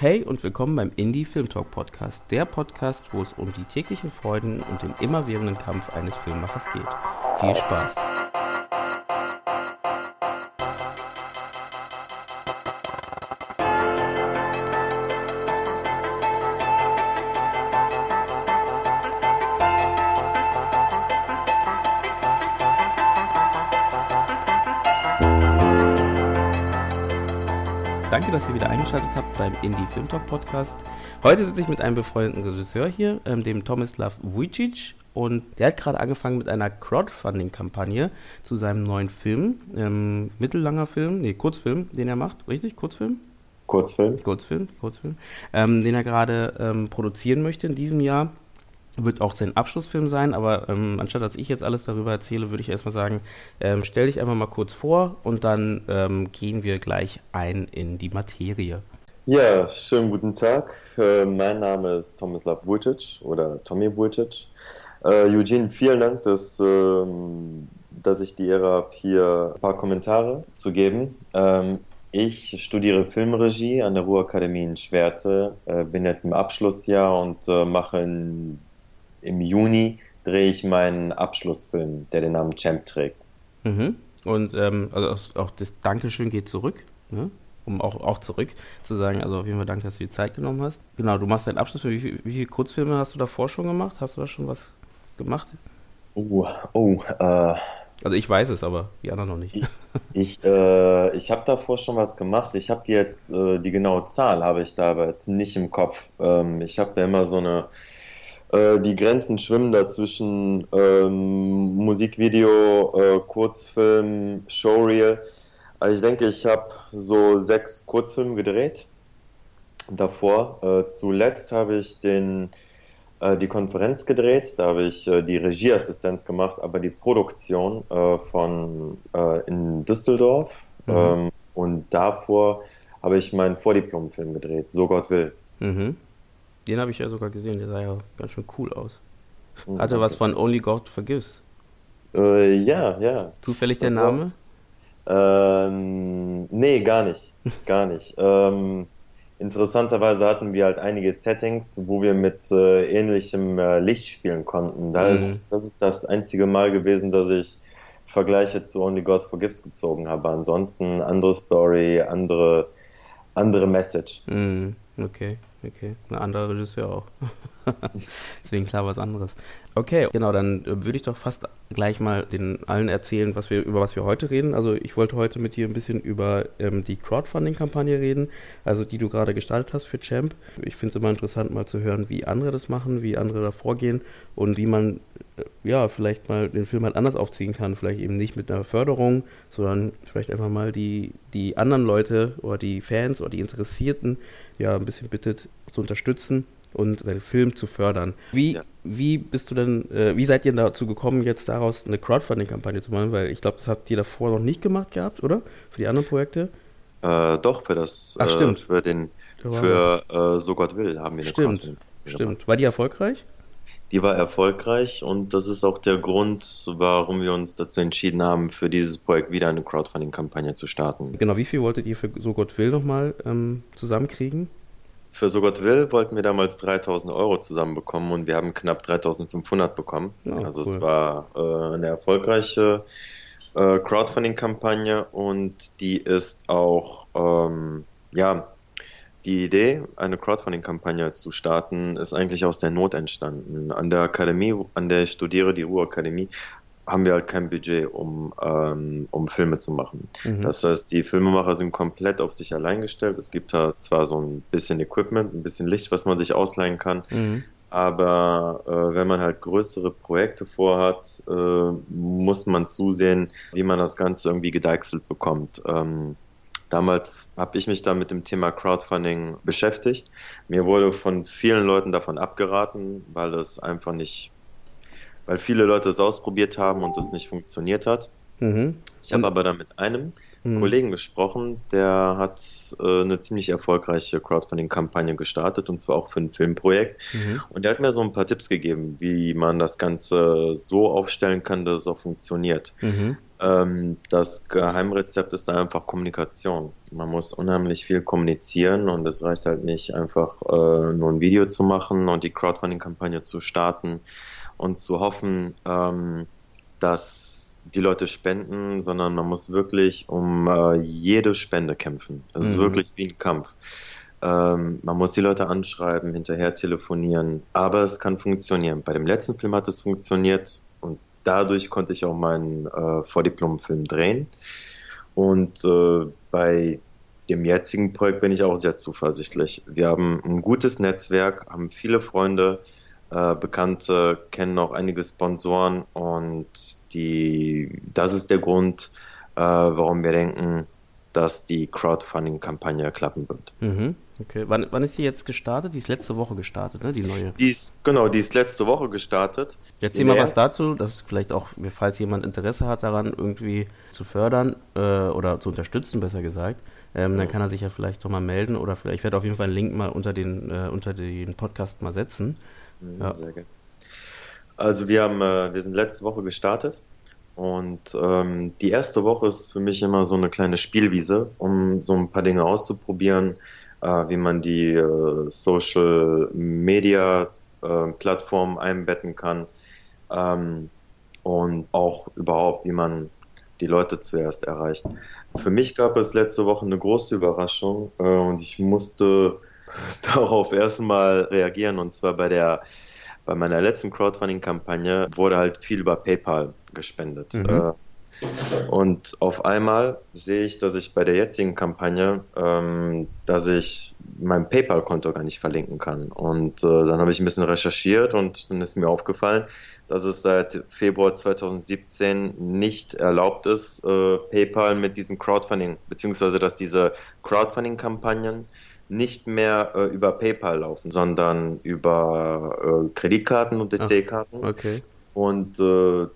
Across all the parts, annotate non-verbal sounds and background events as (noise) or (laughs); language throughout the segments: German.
Hey und willkommen beim Indie Film Talk Podcast, der Podcast, wo es um die täglichen Freuden und den immerwährenden Kampf eines Filmemachers geht. Viel Spaß! Danke, dass ihr wieder eingeschaltet habt beim Indie Film Talk Podcast. Heute sitze ich mit einem befreundeten Regisseur hier, ähm, dem Tomislav Vujicic. Und der hat gerade angefangen mit einer Crowdfunding-Kampagne zu seinem neuen Film. Ähm, mittellanger Film, nee, Kurzfilm, den er macht. Richtig? Kurzfilm? Kurzfilm. Kurzfilm, Kurzfilm. Ähm, den er gerade ähm, produzieren möchte in diesem Jahr wird auch sein Abschlussfilm sein, aber ähm, anstatt dass ich jetzt alles darüber erzähle, würde ich erstmal sagen, ähm, stell dich einfach mal kurz vor und dann ähm, gehen wir gleich ein in die Materie. Ja, schönen guten Tag. Äh, mein Name ist Tomislav Vujicic oder Tommy Vujicic. Äh, Eugene, vielen Dank, dass, ähm, dass ich die Ehre habe, hier ein paar Kommentare zu geben. Ähm, ich studiere Filmregie an der Ruhrakademie in Schwerte, äh, bin jetzt im Abschlussjahr und mache in im Juni drehe ich meinen Abschlussfilm, der den Namen Champ trägt. Mhm. Und ähm, also auch das Dankeschön geht zurück, ne? Um auch, auch zurück zu sagen, also auf jeden Fall danke, dass du die Zeit genommen hast. Genau, du machst deinen Abschlussfilm. Wie, wie viele Kurzfilme hast du davor schon gemacht? Hast du da schon was gemacht? Oh, oh, äh, also ich weiß es, aber die anderen noch nicht. Ich, ich, äh, ich habe davor schon was gemacht. Ich habe jetzt äh, die genaue Zahl habe ich da aber jetzt nicht im Kopf. Ähm, ich habe da immer so eine äh, die Grenzen schwimmen da zwischen ähm, Musikvideo, äh, Kurzfilm, Showreel. Also ich denke, ich habe so sechs Kurzfilme gedreht davor. Äh, zuletzt habe ich den, äh, die Konferenz gedreht, da habe ich äh, die Regieassistenz gemacht, aber die Produktion äh, von in Düsseldorf. Mhm. Ähm, und davor habe ich meinen Vordiplomfilm gedreht, So Gott will. Mhm. Den habe ich ja sogar gesehen, der sah ja ganz schön cool aus. Mhm. Hatte was von Only God Forgives. Äh, ja, ja. Zufällig der Name? Ähm, nee, gar nicht. Gar nicht. ähm, interessanterweise hatten wir halt einige Settings, wo wir mit äh, ähnlichem äh, Licht spielen konnten. Da mhm. ist, das ist das einzige Mal gewesen, dass ich Vergleiche zu Only God Forgives gezogen habe. Ansonsten andere Story, andere, andere Message. Mhm. Okay okay. Ein anderer Regisseur auch. (laughs) Deswegen klar was anderes. Okay, genau, dann äh, würde ich doch fast gleich mal den allen erzählen, was wir, über was wir heute reden. Also ich wollte heute mit dir ein bisschen über ähm, die Crowdfunding-Kampagne reden, also die du gerade gestaltet hast für Champ. Ich finde es immer interessant, mal zu hören, wie andere das machen, wie andere da vorgehen und wie man äh, ja vielleicht mal den Film halt anders aufziehen kann. Vielleicht eben nicht mit einer Förderung, sondern vielleicht einfach mal die, die anderen Leute oder die Fans oder die Interessierten ja ein bisschen bittet zu unterstützen und seinen Film zu fördern. Wie, ja. wie bist du denn, äh, wie seid ihr dazu gekommen, jetzt daraus eine Crowdfunding-Kampagne zu machen? Weil ich glaube, das habt ihr davor noch nicht gemacht gehabt, oder? Für die anderen Projekte? Äh, doch, für das, Ach, stimmt. Äh, für den, für äh, So Gott will haben wir eine Stimmt, Crowdfunding stimmt. War die erfolgreich? Die war erfolgreich und das ist auch der Grund, warum wir uns dazu entschieden haben, für dieses Projekt wieder eine Crowdfunding-Kampagne zu starten. Genau, wie viel wolltet ihr für So Gott will nochmal ähm, zusammenkriegen? Für So Gott will wollten wir damals 3000 Euro zusammenbekommen und wir haben knapp 3500 bekommen. Oh, also cool. es war äh, eine erfolgreiche äh, Crowdfunding-Kampagne und die ist auch, ähm, ja, die Idee, eine Crowdfunding-Kampagne zu starten, ist eigentlich aus der Not entstanden. An der Akademie, an der ich studiere, die Ruhr-Akademie, haben wir halt kein Budget, um, ähm, um Filme zu machen. Mhm. Das heißt, die Filmemacher sind komplett auf sich allein gestellt. Es gibt da zwar so ein bisschen Equipment, ein bisschen Licht, was man sich ausleihen kann, mhm. aber äh, wenn man halt größere Projekte vorhat, äh, muss man zusehen, wie man das Ganze irgendwie gedeichselt bekommt. Ähm, Damals habe ich mich da mit dem Thema Crowdfunding beschäftigt. Mir wurde von vielen Leuten davon abgeraten, weil es einfach nicht weil viele Leute es ausprobiert haben und es nicht funktioniert hat. Mhm. Ich habe aber dann mit einem mhm. Kollegen gesprochen, der hat äh, eine ziemlich erfolgreiche Crowdfunding-Kampagne gestartet und zwar auch für ein Filmprojekt. Mhm. Und der hat mir so ein paar Tipps gegeben, wie man das Ganze so aufstellen kann, dass es auch funktioniert. Mhm. Ähm, das Geheimrezept ist da einfach Kommunikation. Man muss unheimlich viel kommunizieren und es reicht halt nicht einfach äh, nur ein Video zu machen und die Crowdfunding-Kampagne zu starten und zu hoffen, ähm, dass die Leute spenden, sondern man muss wirklich um äh, jede Spende kämpfen. Das mhm. ist wirklich wie ein Kampf. Ähm, man muss die Leute anschreiben, hinterher telefonieren, aber es kann funktionieren. Bei dem letzten Film hat es funktioniert dadurch konnte ich auch meinen äh, Vordiplom-Film drehen. Und äh, bei dem jetzigen Projekt bin ich auch sehr zuversichtlich. Wir haben ein gutes Netzwerk, haben viele Freunde, äh, Bekannte, kennen auch einige Sponsoren und die, das ist der Grund, äh, warum wir denken, dass die Crowdfunding-Kampagne klappen wird. Mhm. Okay, wann, wann ist die jetzt gestartet? Die ist letzte Woche gestartet, ne? Die neue. Die ist, genau, die ist letzte Woche gestartet. Erzähl mal was dazu, dass vielleicht auch, falls jemand Interesse hat daran, irgendwie zu fördern äh, oder zu unterstützen, besser gesagt, ähm, dann kann er sich ja vielleicht doch mal melden oder vielleicht, ich werde auf jeden Fall einen Link mal unter den, äh, unter den Podcast mal setzen. Mhm, ja. Sehr gerne. Also wir haben, äh, wir sind letzte Woche gestartet und ähm, die erste Woche ist für mich immer so eine kleine Spielwiese, um so ein paar Dinge auszuprobieren, wie man die äh, Social Media äh, Plattform einbetten kann ähm, und auch überhaupt, wie man die Leute zuerst erreicht. Für mich gab es letzte Woche eine große Überraschung äh, und ich musste (laughs) darauf erstmal reagieren und zwar bei der bei meiner letzten Crowdfunding-Kampagne wurde halt viel über PayPal gespendet. Mhm. Äh, und auf einmal sehe ich, dass ich bei der jetzigen Kampagne, ähm, dass ich mein PayPal-Konto gar nicht verlinken kann. Und äh, dann habe ich ein bisschen recherchiert und dann ist mir aufgefallen, dass es seit Februar 2017 nicht erlaubt ist, äh, PayPal mit diesen Crowdfunding, beziehungsweise dass diese Crowdfunding-Kampagnen nicht mehr äh, über PayPal laufen, sondern über äh, Kreditkarten und EC-Karten. Okay. Und äh,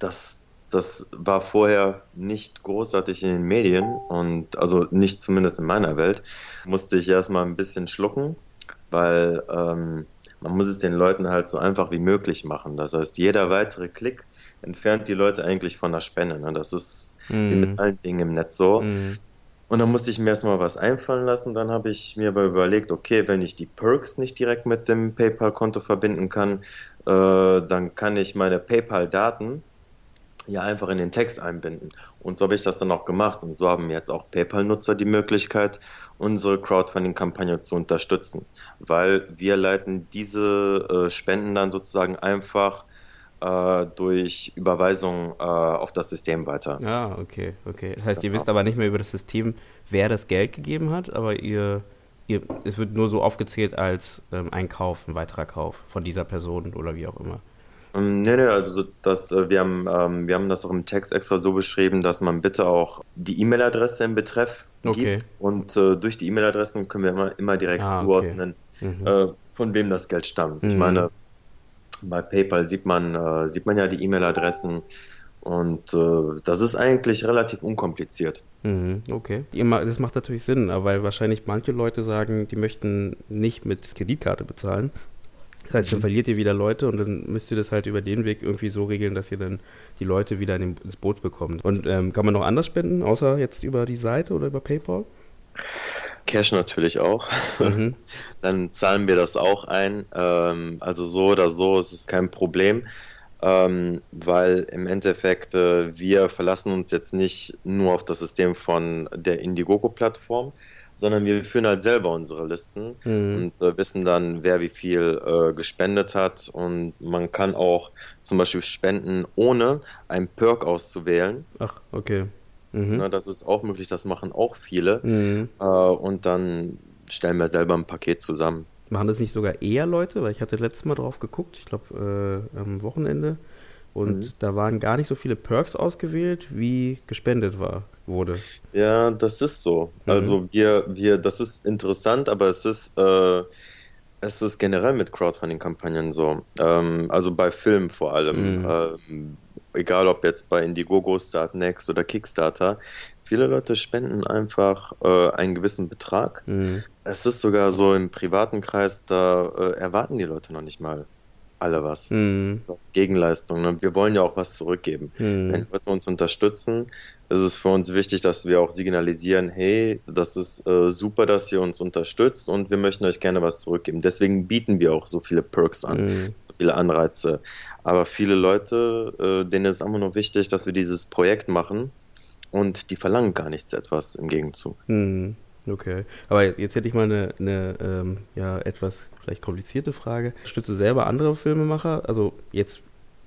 das das war vorher nicht großartig in den Medien und also nicht zumindest in meiner Welt. Musste ich erstmal ein bisschen schlucken, weil ähm, man muss es den Leuten halt so einfach wie möglich machen. Das heißt, jeder weitere Klick entfernt die Leute eigentlich von der Spende. Ne? Das ist mm. wie mit mhm. allen Dingen im Netz so. Mm. Und dann musste ich mir erstmal was einfallen lassen. Dann habe ich mir aber überlegt, okay, wenn ich die Perks nicht direkt mit dem PayPal-Konto verbinden kann, äh, dann kann ich meine PayPal-Daten ja einfach in den Text einbinden. Und so habe ich das dann auch gemacht. Und so haben jetzt auch PayPal-Nutzer die Möglichkeit, unsere Crowdfunding-Kampagne zu unterstützen, weil wir leiten diese äh, Spenden dann sozusagen einfach äh, durch Überweisung äh, auf das System weiter. Ah, okay, okay. Das heißt, ihr wisst aber nicht mehr über das System, wer das Geld gegeben hat, aber ihr, ihr es wird nur so aufgezählt als ähm, ein Kauf, ein weiterer Kauf von dieser Person oder wie auch immer. Ähm, nee, nee, also das, äh, wir, haben, ähm, wir haben das auch im Text extra so beschrieben, dass man bitte auch die E-Mail-Adresse im Betreff okay. gibt. Und äh, durch die E-Mail-Adressen können wir immer, immer direkt ah, zuordnen, okay. mhm. äh, von wem das Geld stammt. Mhm. Ich meine, bei PayPal sieht man, äh, sieht man ja die E-Mail-Adressen und äh, das ist eigentlich relativ unkompliziert. Mhm, okay. Das macht natürlich Sinn, weil wahrscheinlich manche Leute sagen, die möchten nicht mit Kreditkarte bezahlen, das heißt, dann mhm. verliert ihr wieder Leute und dann müsst ihr das halt über den Weg irgendwie so regeln, dass ihr dann die Leute wieder in ins Boot bekommt. Und ähm, kann man noch anders spenden, außer jetzt über die Seite oder über PayPal? Cash natürlich auch. Mhm. (laughs) Dann zahlen wir das auch ein. Ähm, also so oder so ist es kein Problem, ähm, weil im Endeffekt äh, wir verlassen uns jetzt nicht nur auf das System von der Indiegogo-Plattform, sondern wir führen halt selber unsere Listen mhm. und äh, wissen dann, wer wie viel äh, gespendet hat. Und man kann auch zum Beispiel spenden, ohne einen Perk auszuwählen. Ach, okay. Mhm. Na, das ist auch möglich, das machen auch viele. Mhm. Äh, und dann stellen wir selber ein Paket zusammen. Machen das nicht sogar eher Leute? Weil ich hatte letztes Mal drauf geguckt, ich glaube äh, am Wochenende. Und mhm. da waren gar nicht so viele Perks ausgewählt, wie gespendet war, wurde. Ja, das ist so. Mhm. Also wir, wir, das ist interessant, aber es ist, äh, es ist generell mit Crowdfunding-Kampagnen so. Ähm, also bei Filmen vor allem. Mhm. Ähm, egal ob jetzt bei Indiegogo, Startnext oder Kickstarter. Viele Leute spenden einfach äh, einen gewissen Betrag. Mhm. Es ist sogar so im privaten Kreis, da äh, erwarten die Leute noch nicht mal alle was. Mhm. So Gegenleistung. Ne? Wir wollen ja auch was zurückgeben. Mhm. Wenn Leute uns unterstützen, ist es für uns wichtig, dass wir auch signalisieren, hey, das ist äh, super, dass ihr uns unterstützt und wir möchten euch gerne was zurückgeben. Deswegen bieten wir auch so viele Perks an, mhm. so viele Anreize. Aber viele Leute, äh, denen ist einfach nur wichtig, dass wir dieses Projekt machen und die verlangen gar nichts etwas im Gegenzug. Mhm. Okay, aber jetzt hätte ich mal eine, eine ähm, ja, etwas vielleicht komplizierte Frage. Stützt du selber andere Filmemacher? Also jetzt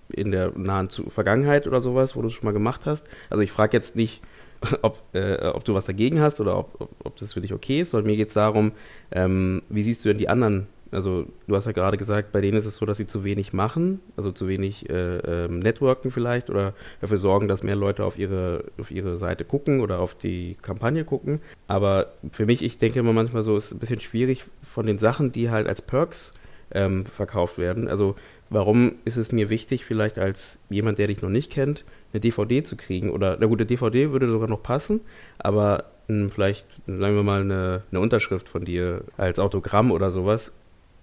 in der nahen Vergangenheit oder sowas, wo du es schon mal gemacht hast? Also ich frage jetzt nicht, (laughs) ob, äh, ob du was dagegen hast oder ob, ob, ob das für dich okay ist, sondern mir geht es darum, ähm, wie siehst du denn die anderen also du hast ja gerade gesagt, bei denen ist es so, dass sie zu wenig machen, also zu wenig äh, ähm, networken vielleicht oder dafür sorgen, dass mehr Leute auf ihre, auf ihre Seite gucken oder auf die Kampagne gucken. Aber für mich, ich denke immer manchmal so, ist es ein bisschen schwierig von den Sachen, die halt als Perks ähm, verkauft werden. Also warum ist es mir wichtig, vielleicht als jemand, der dich noch nicht kennt, eine DVD zu kriegen? Oder, na gut, eine DVD würde sogar noch passen, aber hm, vielleicht, sagen wir mal, eine, eine Unterschrift von dir als Autogramm oder sowas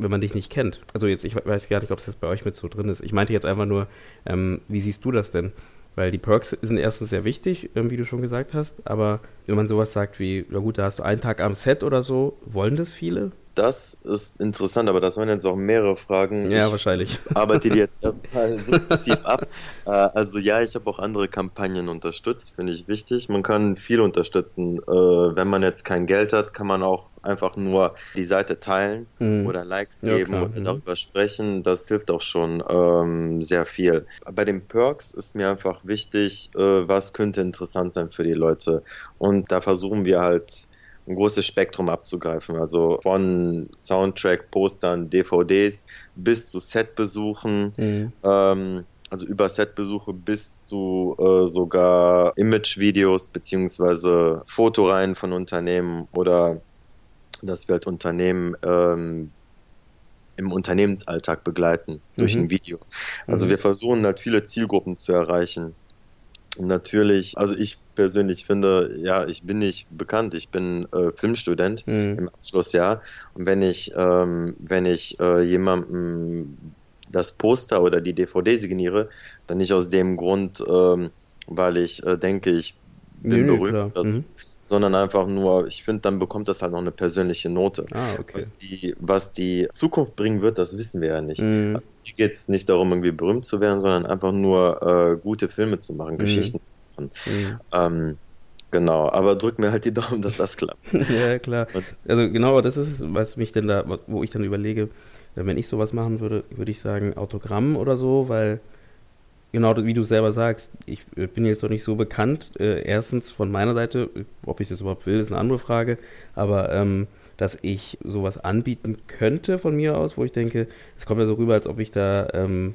wenn man dich nicht kennt. Also jetzt, ich weiß gar nicht, ob es jetzt bei euch mit so drin ist. Ich meinte jetzt einfach nur, ähm, wie siehst du das denn? Weil die Perks sind erstens sehr wichtig, ähm, wie du schon gesagt hast, aber wenn man sowas sagt wie, na gut, da hast du einen Tag am Set oder so, wollen das viele? Das ist interessant, aber das waren jetzt auch mehrere Fragen. Ja, ich wahrscheinlich. (laughs) Arbeite die jetzt erstmal (laughs) sukzessiv ab. Äh, also ja, ich habe auch andere Kampagnen unterstützt, finde ich wichtig. Man kann viel unterstützen. Äh, wenn man jetzt kein Geld hat, kann man auch einfach nur die Seite teilen mhm. oder Likes geben ja, und mhm. darüber sprechen. Das hilft auch schon ähm, sehr viel. Bei den Perks ist mir einfach wichtig, äh, was könnte interessant sein für die Leute. Und da versuchen wir halt ein großes Spektrum abzugreifen. Also von Soundtrack, Postern, DVDs bis zu Setbesuchen. Mhm. Ähm, also über Setbesuche bis zu äh, sogar Imagevideos beziehungsweise Fotoreihen von Unternehmen oder dass wir halt Unternehmen ähm, im Unternehmensalltag begleiten durch mhm. ein Video. Also mhm. wir versuchen halt viele Zielgruppen zu erreichen. Natürlich, also ich persönlich finde, ja, ich bin nicht bekannt, ich bin äh, Filmstudent mhm. im Abschlussjahr und wenn ich, ähm, wenn ich äh, jemandem das Poster oder die DVD signiere, dann nicht aus dem Grund, ähm, weil ich äh, denke, ich bin nee, berühmt. Also, mhm sondern einfach nur, ich finde, dann bekommt das halt noch eine persönliche Note. Ah, okay. Was die, was die Zukunft bringen wird, das wissen wir ja nicht. Mhm. Also, hier geht es nicht darum, irgendwie berühmt zu werden, sondern einfach nur äh, gute Filme zu machen, mhm. Geschichten zu machen. Mhm. Ähm, Genau, aber drück mir halt die Daumen, dass das klappt. (laughs) ja, klar. Also genau, das ist, was mich denn da, wo ich dann überlege, wenn ich sowas machen würde, würde ich sagen Autogramm oder so, weil genau wie du selber sagst, ich äh, bin jetzt noch nicht so bekannt. Äh, erstens von meiner Seite, ob ich das überhaupt will, ist eine andere Frage. Aber ähm, dass ich sowas anbieten könnte von mir aus, wo ich denke, es kommt ja so rüber, als ob ich da ähm,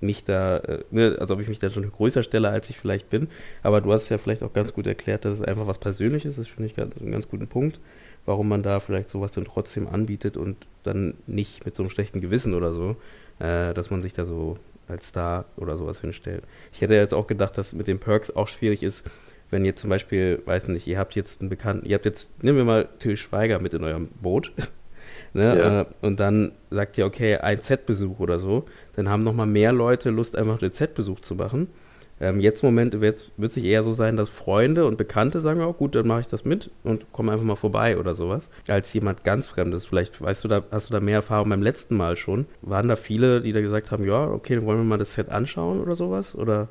mich da, äh, ne, als ob ich mich da schon größer stelle, als ich vielleicht bin. Aber du hast ja vielleicht auch ganz gut erklärt, dass es einfach was Persönliches ist, finde ich ganz, einen ganz guten Punkt, warum man da vielleicht sowas dann trotzdem anbietet und dann nicht mit so einem schlechten Gewissen oder so, äh, dass man sich da so als Star oder sowas hinstellen. Ich hätte jetzt auch gedacht, dass mit den Perks auch schwierig ist, wenn ihr zum Beispiel, weiß nicht, ihr habt jetzt einen Bekannten, ihr habt jetzt, nehmen wir mal Till Schweiger mit in eurem Boot. (laughs) ne? Ja. Äh, und dann sagt ihr, okay, ein Set-Besuch oder so, dann haben nochmal mehr Leute Lust, einfach einen Set-Besuch zu machen. Ähm, jetzt im Moment wird es sich eher so sein, dass Freunde und Bekannte sagen auch, gut, dann mache ich das mit und komme einfach mal vorbei oder sowas, als jemand ganz Fremdes. Vielleicht weißt du da, hast du da mehr Erfahrung beim letzten Mal schon. Waren da viele, die da gesagt haben, ja, okay, dann wollen wir mal das Set anschauen oder sowas? Oder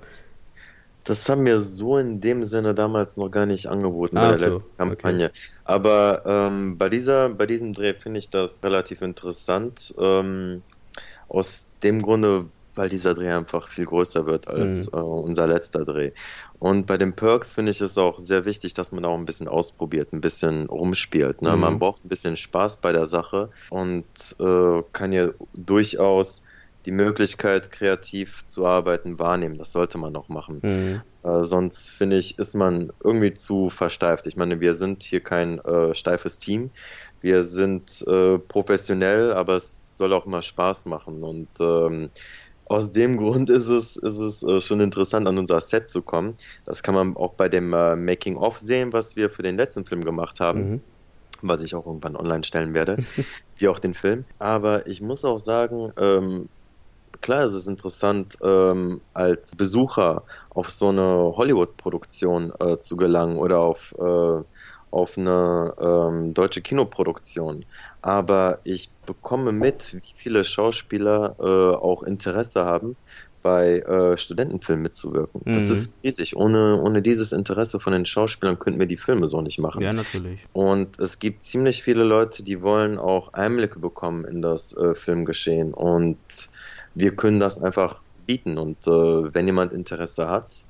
das haben wir so in dem Sinne damals noch gar nicht angeboten ah, bei der so. letzten Kampagne. Okay. Aber ähm, bei dieser, bei diesem Dreh finde ich das relativ interessant. Ähm, aus dem Grunde, weil dieser Dreh einfach viel größer wird als mhm. äh, unser letzter Dreh. Und bei den Perks finde ich es auch sehr wichtig, dass man auch ein bisschen ausprobiert, ein bisschen rumspielt. Ne? Mhm. Man braucht ein bisschen Spaß bei der Sache und äh, kann ja durchaus die Möglichkeit, kreativ zu arbeiten, wahrnehmen. Das sollte man auch machen. Mhm. Äh, sonst finde ich, ist man irgendwie zu versteift. Ich meine, wir sind hier kein äh, steifes Team. Wir sind äh, professionell, aber es soll auch immer Spaß machen. Und ähm, aus dem Grund ist es, ist es äh, schon interessant, an unser Set zu kommen. Das kann man auch bei dem äh, Making-of sehen, was wir für den letzten Film gemacht haben. Mhm. Was ich auch irgendwann online stellen werde, (laughs) wie auch den Film. Aber ich muss auch sagen, ähm, klar ist es interessant, ähm, als Besucher auf so eine Hollywood-Produktion äh, zu gelangen oder auf, äh, auf eine ähm, deutsche Kinoproduktion. Aber ich bekomme mit, wie viele Schauspieler äh, auch Interesse haben, bei äh, Studentenfilmen mitzuwirken. Mhm. Das ist riesig. Ohne, ohne dieses Interesse von den Schauspielern könnten wir die Filme so nicht machen. Ja, natürlich. Und es gibt ziemlich viele Leute, die wollen auch Einblicke bekommen in das äh, Filmgeschehen. Und wir können das einfach bieten. Und äh, wenn jemand Interesse hat,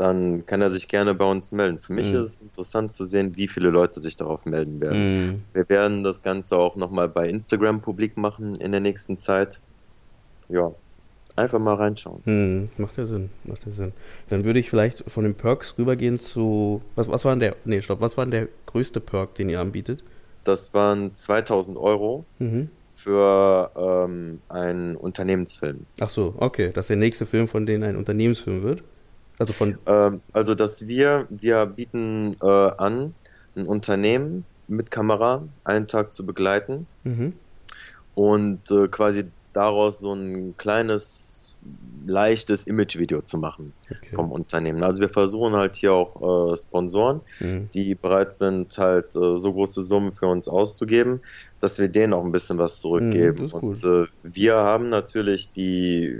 dann kann er sich gerne bei uns melden. Für mich mhm. ist es interessant zu sehen, wie viele Leute sich darauf melden werden. Mhm. Wir werden das Ganze auch nochmal bei Instagram publik machen in der nächsten Zeit. Ja, Einfach mal reinschauen. Hm, macht ja Sinn, macht ja Sinn. Dann würde ich vielleicht von den Perks rübergehen zu. Was, was war denn der. Nee, stopp, was war denn der größte Perk, den ihr anbietet? Das waren 2000 Euro mhm. für ähm, einen Unternehmensfilm. Ach so, okay. Dass der nächste Film von denen ein Unternehmensfilm wird? Also von. Ähm, also, dass wir, wir bieten äh, an, ein Unternehmen mit Kamera einen Tag zu begleiten. Mhm. Und äh, quasi daraus so ein kleines, leichtes Image-Video zu machen okay. vom Unternehmen. Also wir versuchen halt hier auch äh, Sponsoren, mhm. die bereit sind, halt äh, so große Summen für uns auszugeben, dass wir denen auch ein bisschen was zurückgeben. Mhm, Und äh, wir haben natürlich die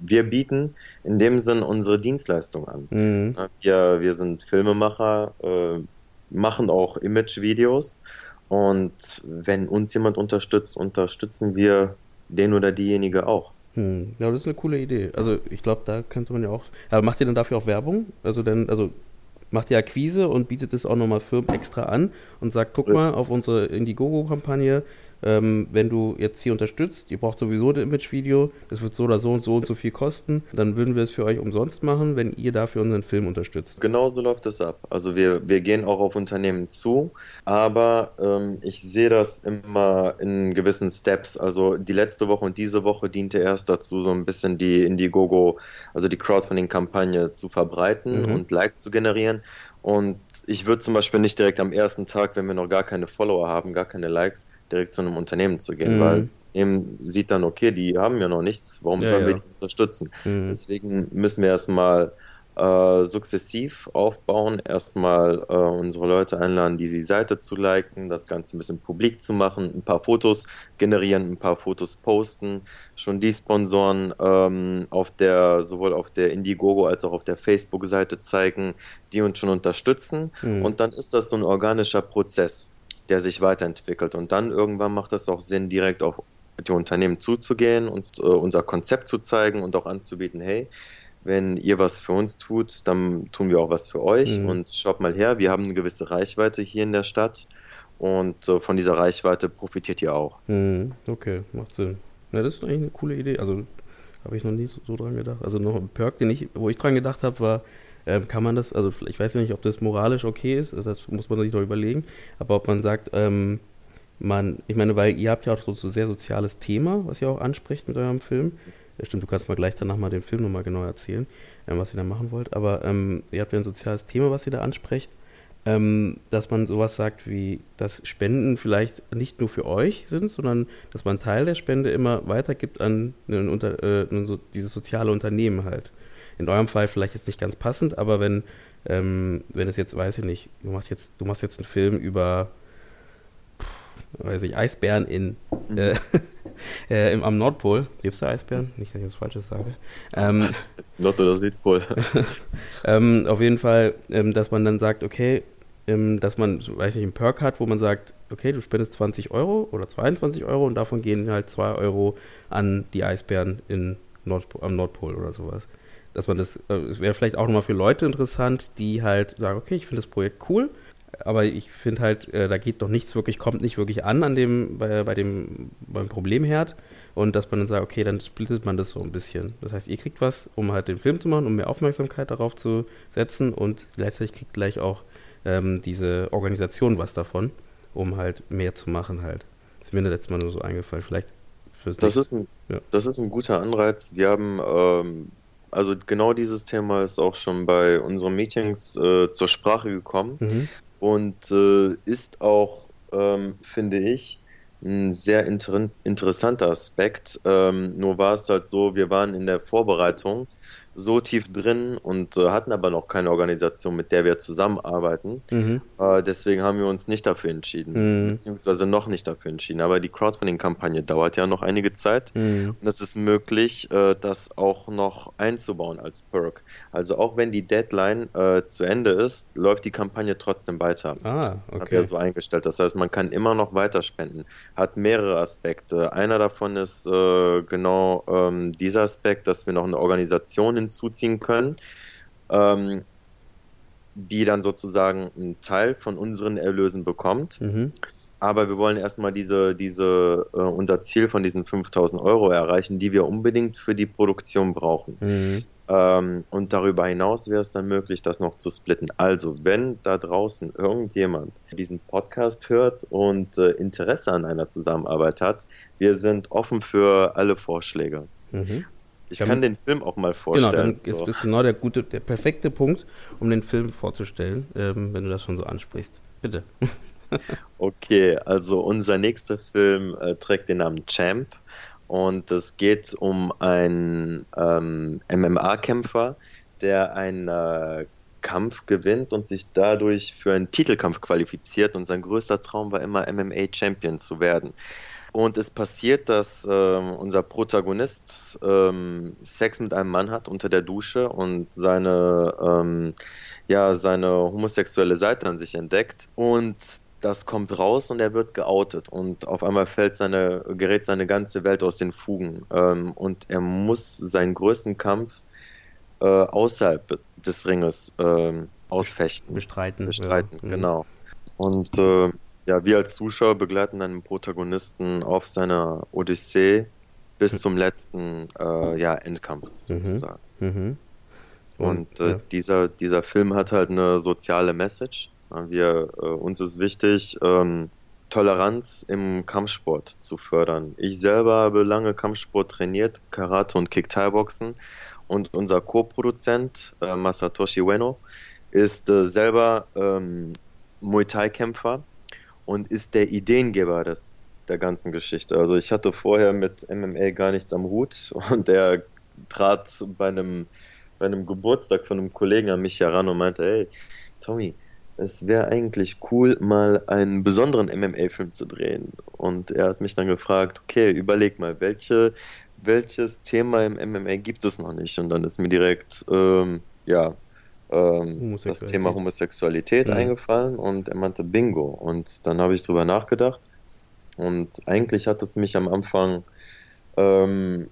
wir bieten in dem Sinn unsere Dienstleistung an. Mhm. Wir, wir sind Filmemacher, äh, machen auch Image-Videos und wenn uns jemand unterstützt, unterstützen wir den oder diejenige auch. Hm. Ja, das ist eine coole Idee. Also ich glaube, da könnte man ja auch. Aber macht ihr dann dafür auch Werbung? Also dann, also macht ihr Akquise und bietet es auch nochmal Firmen extra an und sagt, guck mal auf unsere Indiegogo-Kampagne, ähm, wenn du jetzt hier unterstützt, ihr braucht sowieso ein Image-Video, das wird so oder so und so und so viel kosten, dann würden wir es für euch umsonst machen, wenn ihr dafür unseren Film unterstützt. Genau so läuft es ab. Also wir, wir gehen auch auf Unternehmen zu, aber ähm, ich sehe das immer in gewissen Steps. Also die letzte Woche und diese Woche diente erst dazu, so ein bisschen die Indiegogo, also die Crowdfunding-Kampagne zu verbreiten mhm. und Likes zu generieren. Und ich würde zum Beispiel nicht direkt am ersten Tag, wenn wir noch gar keine Follower haben, gar keine Likes, direkt zu einem Unternehmen zu gehen, mhm. weil eben sieht dann, okay, die haben ja noch nichts, warum ja, sollen wir die unterstützen? Mhm. Deswegen müssen wir erstmal äh, sukzessiv aufbauen, erstmal äh, unsere Leute einladen, die, die Seite zu liken, das Ganze ein bisschen publik zu machen, ein paar Fotos generieren, ein paar Fotos posten, schon die Sponsoren ähm, auf der, sowohl auf der Indiegogo als auch auf der Facebook-Seite zeigen, die uns schon unterstützen. Mhm. Und dann ist das so ein organischer Prozess der sich weiterentwickelt. Und dann irgendwann macht es auch Sinn, direkt auf die Unternehmen zuzugehen, uns äh, unser Konzept zu zeigen und auch anzubieten, hey, wenn ihr was für uns tut, dann tun wir auch was für euch mhm. und schaut mal her, wir haben eine gewisse Reichweite hier in der Stadt und äh, von dieser Reichweite profitiert ihr auch. Mhm. Okay, macht Sinn. Ja, das ist eigentlich eine coole Idee. Also habe ich noch nie so, so, dran gedacht. Also noch ein Perk, den ich, wo ich dran gedacht habe, war, ähm, kann man das, also ich weiß ja nicht, ob das moralisch okay ist, also das muss man sich doch überlegen, aber ob man sagt, ähm, man, ich meine, weil ihr habt ja auch so ein sehr soziales Thema, was ihr auch anspricht mit eurem Film. Ja, stimmt, du kannst mal gleich danach mal den Film nochmal genau erzählen, ähm, was ihr da machen wollt, aber ähm, ihr habt ja ein soziales Thema, was ihr da ansprecht. Ähm, dass man sowas sagt wie, dass Spenden vielleicht nicht nur für euch sind, sondern dass man Teil der Spende immer weitergibt an ein, unter, äh, so, dieses soziale Unternehmen halt in eurem Fall vielleicht jetzt nicht ganz passend, aber wenn, ähm, wenn es jetzt, weiß ich nicht, du machst jetzt, du machst jetzt einen Film über weiß ich, Eisbären in, mhm. äh, (laughs) äh, im, am Nordpol. Gibt es da Eisbären? Nicht, dass ich was Falsches sage. Ähm, (laughs) Nord- oder Südpol. (laughs) ähm, auf jeden Fall, ähm, dass man dann sagt, okay, ähm, dass man, weiß ich, einen Perk hat, wo man sagt, okay, du spendest 20 Euro oder 22 Euro und davon gehen halt 2 Euro an die Eisbären in Nordpol, am Nordpol oder sowas dass man das, äh, es wäre vielleicht auch nochmal für Leute interessant, die halt sagen, okay, ich finde das Projekt cool, aber ich finde halt, äh, da geht doch nichts wirklich, kommt nicht wirklich an an dem, bei, bei dem, beim Problemherd und dass man dann sagt, okay, dann splittet man das so ein bisschen. Das heißt, ihr kriegt was, um halt den Film zu machen, um mehr Aufmerksamkeit darauf zu setzen und gleichzeitig kriegt gleich auch ähm, diese Organisation was davon, um halt mehr zu machen halt. Das ist mir letztes Mal nur so eingefallen. Vielleicht fürs das ist ein, ja. Das ist ein guter Anreiz. Wir haben ähm, also genau dieses Thema ist auch schon bei unseren Meetings äh, zur Sprache gekommen mhm. und äh, ist auch, ähm, finde ich, ein sehr inter interessanter Aspekt. Ähm, nur war es halt so, wir waren in der Vorbereitung so tief drin und äh, hatten aber noch keine Organisation, mit der wir zusammenarbeiten. Mhm. Äh, deswegen haben wir uns nicht dafür entschieden, mhm. beziehungsweise noch nicht dafür entschieden. Aber die Crowdfunding-Kampagne dauert ja noch einige Zeit mhm. und es ist möglich, äh, das auch noch einzubauen als Perk. Also auch wenn die Deadline äh, zu Ende ist, läuft die Kampagne trotzdem weiter. Ah, okay. Das hat er so eingestellt. Das heißt, man kann immer noch weiter spenden. Hat mehrere Aspekte. Einer davon ist äh, genau ähm, dieser Aspekt, dass wir noch eine Organisation hinzuziehen können, ähm, die dann sozusagen einen Teil von unseren Erlösen bekommt. Mhm. Aber wir wollen erstmal diese, diese, äh, unser Ziel von diesen 5000 Euro erreichen, die wir unbedingt für die Produktion brauchen. Mhm. Ähm, und darüber hinaus wäre es dann möglich, das noch zu splitten. Also, wenn da draußen irgendjemand diesen Podcast hört und äh, Interesse an einer Zusammenarbeit hat, wir sind offen für alle Vorschläge. Mhm. Ich kann den Film auch mal vorstellen. Genau, dann ist so. genau der gute, der perfekte Punkt, um den Film vorzustellen, ähm, wenn du das schon so ansprichst. Bitte. (laughs) okay, also unser nächster Film äh, trägt den Namen Champ und es geht um einen ähm, MMA-Kämpfer, der einen äh, Kampf gewinnt und sich dadurch für einen Titelkampf qualifiziert und sein größter Traum war immer MMA-Champion zu werden. Und es passiert, dass ähm, unser Protagonist ähm, Sex mit einem Mann hat unter der Dusche und seine, ähm, ja, seine homosexuelle Seite an sich entdeckt. Und das kommt raus und er wird geoutet und auf einmal fällt seine, gerät seine ganze Welt aus den Fugen ähm, und er muss seinen größten Kampf äh, außerhalb des Ringes äh, ausfechten. Bestreiten. Bestreiten, ja. Mhm. genau. Und äh, ja, wir als Zuschauer begleiten einen Protagonisten auf seiner Odyssee bis zum letzten äh, ja, Endkampf mhm. sozusagen. Mhm. Und, äh, ja. dieser, dieser Film hat halt eine soziale Message. Wir, äh, uns ist wichtig, ähm, Toleranz im Kampfsport zu fördern. Ich selber habe lange Kampfsport trainiert, Karate und Kick-Thai-Boxen. Und unser Co-Produzent, äh, Masatoshi Ueno, ist äh, selber ähm, Muay Thai-Kämpfer und ist der Ideengeber des, der ganzen Geschichte. Also ich hatte vorher mit MMA gar nichts am Hut (laughs) und er trat bei einem, bei einem Geburtstag von einem Kollegen an mich heran und meinte, hey, Tommy, es wäre eigentlich cool, mal einen besonderen MMA-Film zu drehen. Und er hat mich dann gefragt, okay, überleg mal, welche, welches Thema im MMA gibt es noch nicht? Und dann ist mir direkt, ähm, ja, ähm, das Thema Homosexualität mhm. eingefallen und er meinte Bingo. Und dann habe ich drüber nachgedacht und eigentlich hat es mich am Anfang, ähm,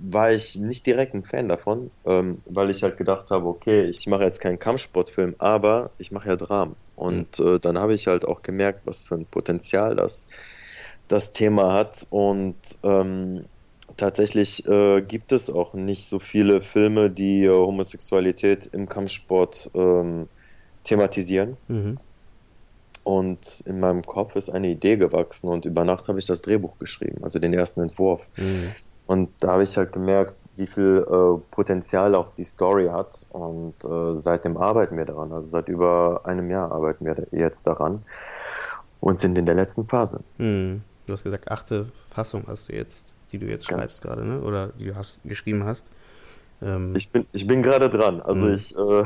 war ich nicht direkt ein Fan davon, ähm, weil ich halt gedacht habe, okay, ich mache jetzt keinen Kampfsportfilm, aber ich mache ja Dramen. Und mhm. äh, dann habe ich halt auch gemerkt, was für ein Potenzial das, das Thema hat. Und ähm, tatsächlich äh, gibt es auch nicht so viele Filme, die äh, Homosexualität im Kampfsport ähm, thematisieren. Mhm. Und in meinem Kopf ist eine Idee gewachsen und über Nacht habe ich das Drehbuch geschrieben, also den ersten Entwurf. Mhm. Und da habe ich halt gemerkt, wie viel äh, Potenzial auch die Story hat. Und äh, seitdem arbeiten wir daran. Also seit über einem Jahr arbeiten wir jetzt daran und sind in der letzten Phase. Mhm. Du hast gesagt, achte Fassung hast du jetzt die du jetzt schreibst gerade, ne? Oder die du hast, geschrieben hast. Ähm, ich bin, ich bin gerade dran. Also mh. ich äh,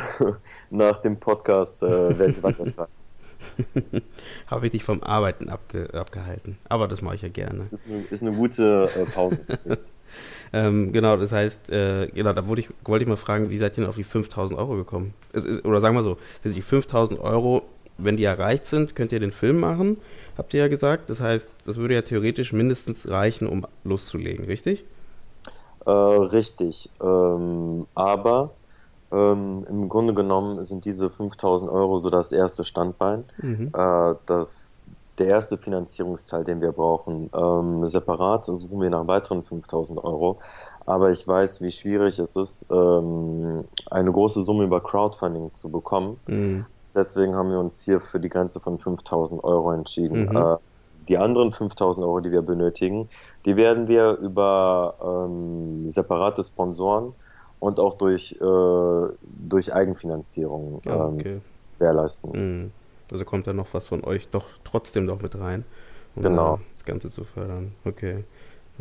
(laughs) nach dem Podcast äh, werde ich weiter schreiben. (laughs) Habe ich dich vom Arbeiten abge, abgehalten. Aber das mache ich ja gerne. Ist eine, ist eine gute äh, Pause. (laughs) ähm, genau, das heißt, äh, genau, da ich, wollte ich mal fragen, wie seid ihr denn auf die 5000 Euro gekommen? Ist, oder sagen wir so, sind die 5000 Euro, wenn die erreicht sind, könnt ihr den Film machen? Habt ihr ja gesagt. Das heißt, das würde ja theoretisch mindestens reichen, um loszulegen, richtig? Äh, richtig. Ähm, aber ähm, im Grunde genommen sind diese 5000 Euro so das erste Standbein. Mhm. Äh, das, der erste Finanzierungsteil, den wir brauchen. Ähm, separat suchen wir nach weiteren 5000 Euro. Aber ich weiß, wie schwierig es ist, ähm, eine große Summe über Crowdfunding zu bekommen. Mhm. Deswegen haben wir uns hier für die Grenze von 5000 Euro entschieden. Mhm. Äh, die anderen 5000 Euro, die wir benötigen, die werden wir über ähm, separate Sponsoren und auch durch, äh, durch Eigenfinanzierung ähm, okay. gewährleisten. Mhm. Also kommt da noch was von euch doch trotzdem noch mit rein. um genau. das Ganze zu fördern. Okay,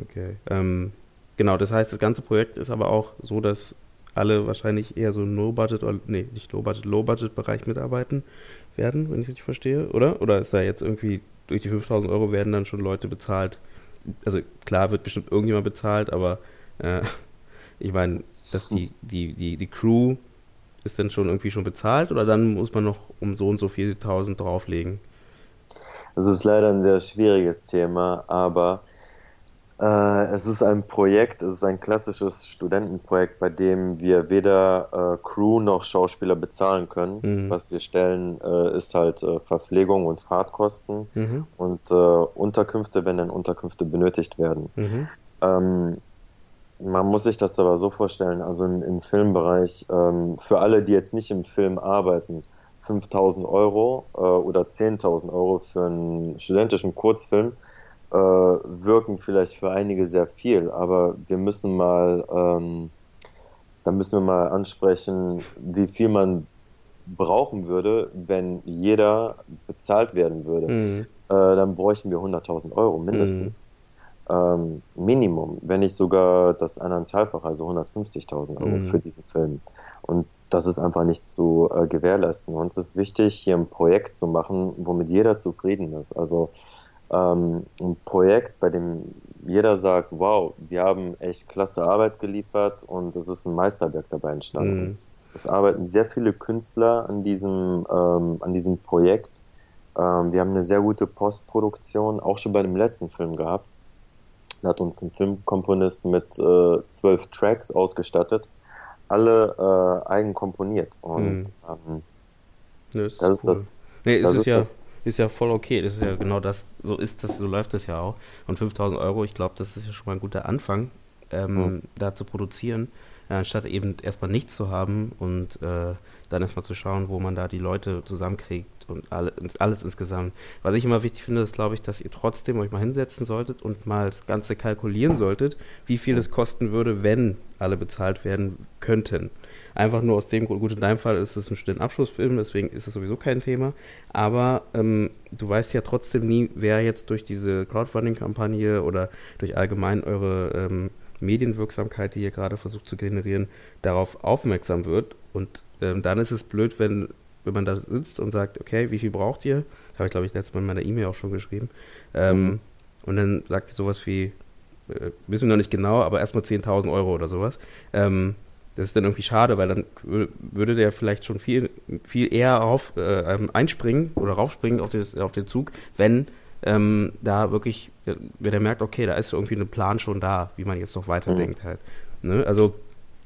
okay. Ähm, genau, das heißt, das ganze Projekt ist aber auch so, dass alle wahrscheinlich eher so No-Budget, nee, nicht No-Budget, Low-Budget-Bereich mitarbeiten werden, wenn ich richtig verstehe, oder? Oder ist da jetzt irgendwie durch die 5000 Euro werden dann schon Leute bezahlt? Also klar wird bestimmt irgendjemand bezahlt, aber äh, (laughs) ich meine, dass die, die, die, die Crew ist dann schon irgendwie schon bezahlt oder dann muss man noch um so und so viele tausend drauflegen? Es ist leider ein sehr schwieriges Thema, aber es ist ein Projekt, es ist ein klassisches Studentenprojekt, bei dem wir weder äh, Crew noch Schauspieler bezahlen können. Mhm. Was wir stellen, äh, ist halt äh, Verpflegung und Fahrtkosten mhm. und äh, Unterkünfte, wenn dann Unterkünfte benötigt werden. Mhm. Ähm, man muss sich das aber so vorstellen, also im, im Filmbereich, ähm, für alle, die jetzt nicht im Film arbeiten, 5000 Euro äh, oder 10.000 Euro für einen studentischen Kurzfilm äh, wirken vielleicht für einige sehr viel, aber wir müssen mal, ähm, da müssen wir mal ansprechen, wie viel man brauchen würde, wenn jeder bezahlt werden würde. Mhm. Äh, dann bräuchten wir 100.000 Euro mindestens. Mhm. Ähm, Minimum, wenn nicht sogar das eineinhalbfache, also 150.000 Euro mhm. für diesen Film. Und das ist einfach nicht zu äh, gewährleisten. Uns ist wichtig, hier ein Projekt zu machen, womit jeder zufrieden ist. Also ähm, ein Projekt, bei dem jeder sagt, wow, wir haben echt klasse Arbeit geliefert und es ist ein Meisterwerk dabei entstanden. Mhm. Es arbeiten sehr viele Künstler an diesem, ähm, an diesem Projekt. Ähm, wir haben eine sehr gute Postproduktion, auch schon bei dem letzten Film gehabt. Da hat uns ein Filmkomponist mit äh, zwölf Tracks ausgestattet, alle äh, eigen komponiert. Und mhm. ähm, das, das ist, cool. das. Nee, das ist, ist ja ist ja voll okay. Das ist ja genau das, so ist das, so läuft das ja auch. Und 5000 Euro, ich glaube, das ist ja schon mal ein guter Anfang, ähm, mhm. da zu produzieren, äh, anstatt eben erstmal nichts zu haben und äh, dann erstmal zu schauen, wo man da die Leute zusammenkriegt und alle, alles insgesamt. Was ich immer wichtig finde, ist, glaube ich, dass ihr trotzdem euch mal hinsetzen solltet und mal das Ganze kalkulieren solltet, wie viel es kosten würde, wenn alle bezahlt werden könnten. Einfach nur aus dem Grund, gut, in deinem Fall ist es ein Studentenabschlussfilm, deswegen ist es sowieso kein Thema. Aber ähm, du weißt ja trotzdem nie, wer jetzt durch diese Crowdfunding-Kampagne oder durch allgemein eure ähm, Medienwirksamkeit, die ihr gerade versucht zu generieren, darauf aufmerksam wird. Und ähm, dann ist es blöd, wenn, wenn man da sitzt und sagt, okay, wie viel braucht ihr? Habe ich, glaube ich, letztes Mal in meiner E-Mail auch schon geschrieben. Ähm, mhm. Und dann sagt ihr sowas wie, wissen wir noch nicht genau, aber erstmal 10.000 Euro oder sowas. Ähm, das ist dann irgendwie schade, weil dann würde der vielleicht schon viel, viel eher auf, äh, ähm, einspringen oder raufspringen auf, das, auf den Zug, wenn ähm, da wirklich, wenn er merkt, okay, da ist irgendwie ein Plan schon da, wie man jetzt noch weiterdenkt mhm. halt. Ne? Also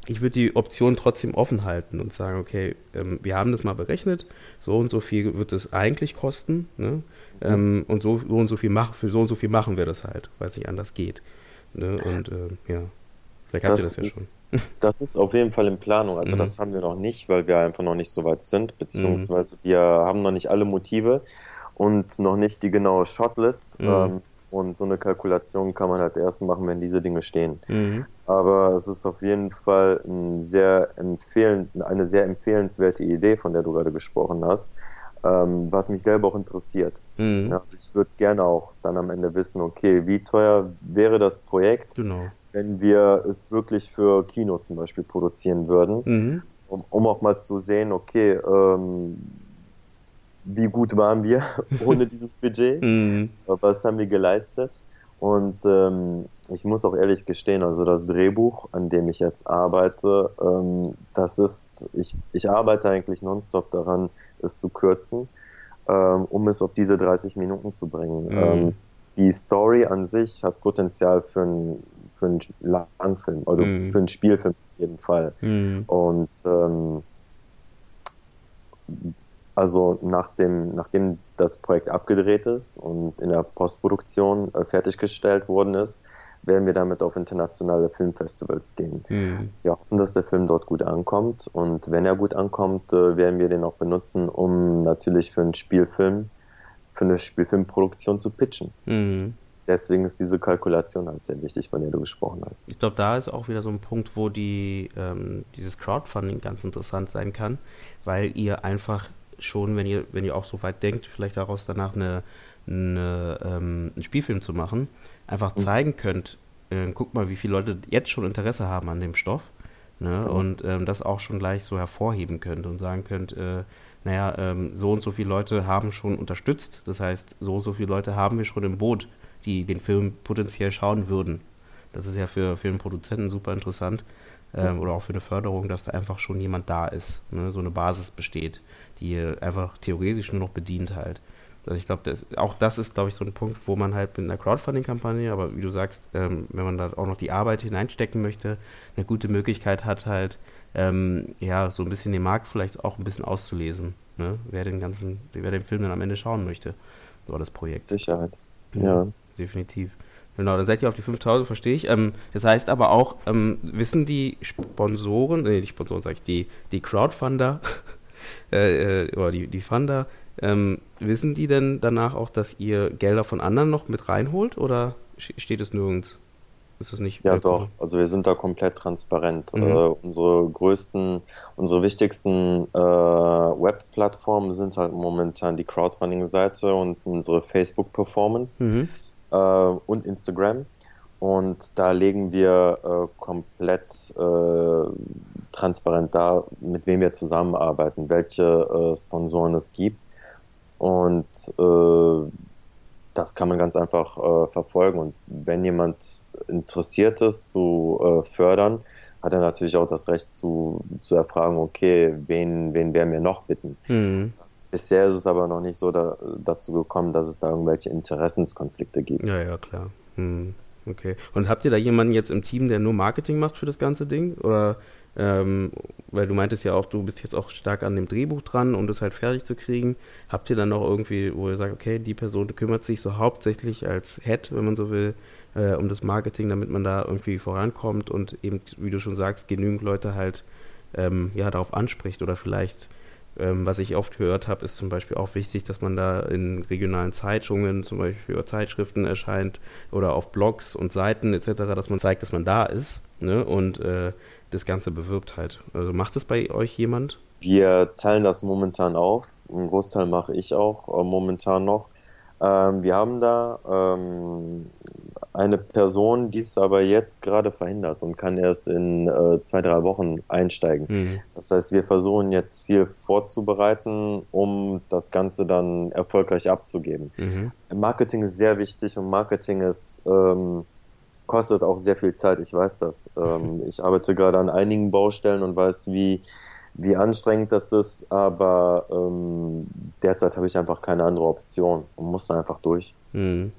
ich würde die Option trotzdem offen halten und sagen, okay, ähm, wir haben das mal berechnet, so und so viel wird es eigentlich kosten, ne? ähm, und so, so, und so viel mach, für so und so viel machen wir das halt, weil es nicht anders geht. Ne? Und äh, ja, vielleicht habt ihr das ja schon. Das ist auf jeden Fall in Planung. Also mhm. das haben wir noch nicht, weil wir einfach noch nicht so weit sind, beziehungsweise mhm. wir haben noch nicht alle Motive und noch nicht die genaue Shotlist. Mhm. Ähm, und so eine Kalkulation kann man halt erst machen, wenn diese Dinge stehen. Mhm. Aber es ist auf jeden Fall ein sehr empfehlend, eine sehr empfehlenswerte Idee, von der du gerade gesprochen hast, ähm, was mich selber auch interessiert. Mhm. Ja, ich würde gerne auch dann am Ende wissen, okay, wie teuer wäre das Projekt? Genau wenn wir es wirklich für Kino zum Beispiel produzieren würden, mhm. um, um, auch mal zu sehen, okay, ähm, wie gut waren wir (laughs) ohne (laughs) dieses Budget, mhm. was haben wir geleistet. Und ähm, ich muss auch ehrlich gestehen, also das Drehbuch, an dem ich jetzt arbeite, ähm, das ist, ich, ich arbeite eigentlich nonstop daran, es zu kürzen, ähm, um es auf diese 30 Minuten zu bringen. Mhm. Ähm, die Story an sich hat Potenzial für ein für einen Langfilm, also mm. für einen Spielfilm auf jeden Fall. Mm. Und ähm, also nach dem, nachdem das Projekt abgedreht ist und in der Postproduktion äh, fertiggestellt worden ist, werden wir damit auf internationale Filmfestivals gehen. Mhm. Wir hoffen, dass der Film dort gut ankommt und wenn er gut ankommt, äh, werden wir den auch benutzen, um natürlich für einen Spielfilm, für eine Spielfilmproduktion zu pitchen. Mhm deswegen ist diese Kalkulation halt sehr wichtig, von der du gesprochen hast. Ich glaube, da ist auch wieder so ein Punkt, wo die, ähm, dieses Crowdfunding ganz interessant sein kann, weil ihr einfach schon, wenn ihr, wenn ihr auch so weit denkt, vielleicht daraus danach eine, eine, ähm, einen Spielfilm zu machen, einfach mhm. zeigen könnt, äh, guck mal, wie viele Leute jetzt schon Interesse haben an dem Stoff. Ne? Mhm. Und ähm, das auch schon gleich so hervorheben könnt und sagen könnt, äh, naja, ähm, so und so viele Leute haben schon unterstützt. Das heißt, so und so viele Leute haben wir schon im Boot, die den Film potenziell schauen würden. Das ist ja für, für einen Produzenten super interessant ähm, oder auch für eine Förderung, dass da einfach schon jemand da ist, ne? so eine Basis besteht, die einfach theoretisch nur noch bedient halt. Also ich glaube, auch das ist, glaube ich, so ein Punkt, wo man halt mit einer Crowdfunding-Kampagne, aber wie du sagst, ähm, wenn man da auch noch die Arbeit hineinstecken möchte, eine gute Möglichkeit hat, halt ähm, ja, so ein bisschen den Markt vielleicht auch ein bisschen auszulesen, ne? wer den ganzen, wer den Film dann am Ende schauen möchte. So das Projekt. Sicherheit. Ja. ja. Definitiv. Genau, dann seid ihr auf die 5000, verstehe ich. Ähm, das heißt aber auch, ähm, wissen die Sponsoren, nee, die Sponsoren sag ich, die, die Crowdfunder, (laughs) äh, äh, oder die, die Funder, ähm, wissen die denn danach auch, dass ihr Gelder von anderen noch mit reinholt oder steht es nirgends? Ist es nicht? Ja, doch. Also wir sind da komplett transparent. Mhm. Äh, unsere größten, unsere wichtigsten äh, Webplattformen sind halt momentan die Crowdfunding-Seite und unsere Facebook-Performance mhm. äh, und Instagram. Und da legen wir äh, komplett äh, transparent da, mit wem wir zusammenarbeiten, welche äh, Sponsoren es gibt und äh, das kann man ganz einfach äh, verfolgen. Und wenn jemand interessiert ist zu äh, fördern, hat er natürlich auch das Recht zu, zu erfragen, okay, wen, wen werden wir noch bitten? Mhm. Bisher ist es aber noch nicht so da, dazu gekommen, dass es da irgendwelche Interessenskonflikte gibt. Ja, ja, klar. Mhm. Okay. Und habt ihr da jemanden jetzt im Team, der nur Marketing macht für das ganze Ding? Oder ähm, weil du meintest ja auch, du bist jetzt auch stark an dem Drehbuch dran, um das halt fertig zu kriegen. Habt ihr dann noch irgendwie, wo ihr sagt, okay, die Person kümmert sich so hauptsächlich als Head, wenn man so will, äh, um das Marketing, damit man da irgendwie vorankommt und eben, wie du schon sagst, genügend Leute halt ähm, ja darauf anspricht oder vielleicht ähm, was ich oft gehört habe, ist zum Beispiel auch wichtig, dass man da in regionalen Zeitungen, zum Beispiel über Zeitschriften erscheint oder auf Blogs und Seiten etc., dass man zeigt, dass man da ist ne? und äh, das Ganze bewirbt halt. Also macht es bei euch jemand? Wir teilen das momentan auf. Einen Großteil mache ich auch äh, momentan noch. Ähm, wir haben da ähm, eine Person, die ist aber jetzt gerade verhindert und kann erst in äh, zwei, drei Wochen einsteigen. Mhm. Das heißt, wir versuchen jetzt viel vorzubereiten, um das Ganze dann erfolgreich abzugeben. Mhm. Marketing ist sehr wichtig und Marketing ist ähm, kostet auch sehr viel Zeit, ich weiß das. Ähm, (laughs) ich arbeite gerade an einigen Baustellen und weiß, wie, wie anstrengend das ist, aber ähm, derzeit habe ich einfach keine andere Option und muss da einfach durch. Mhm.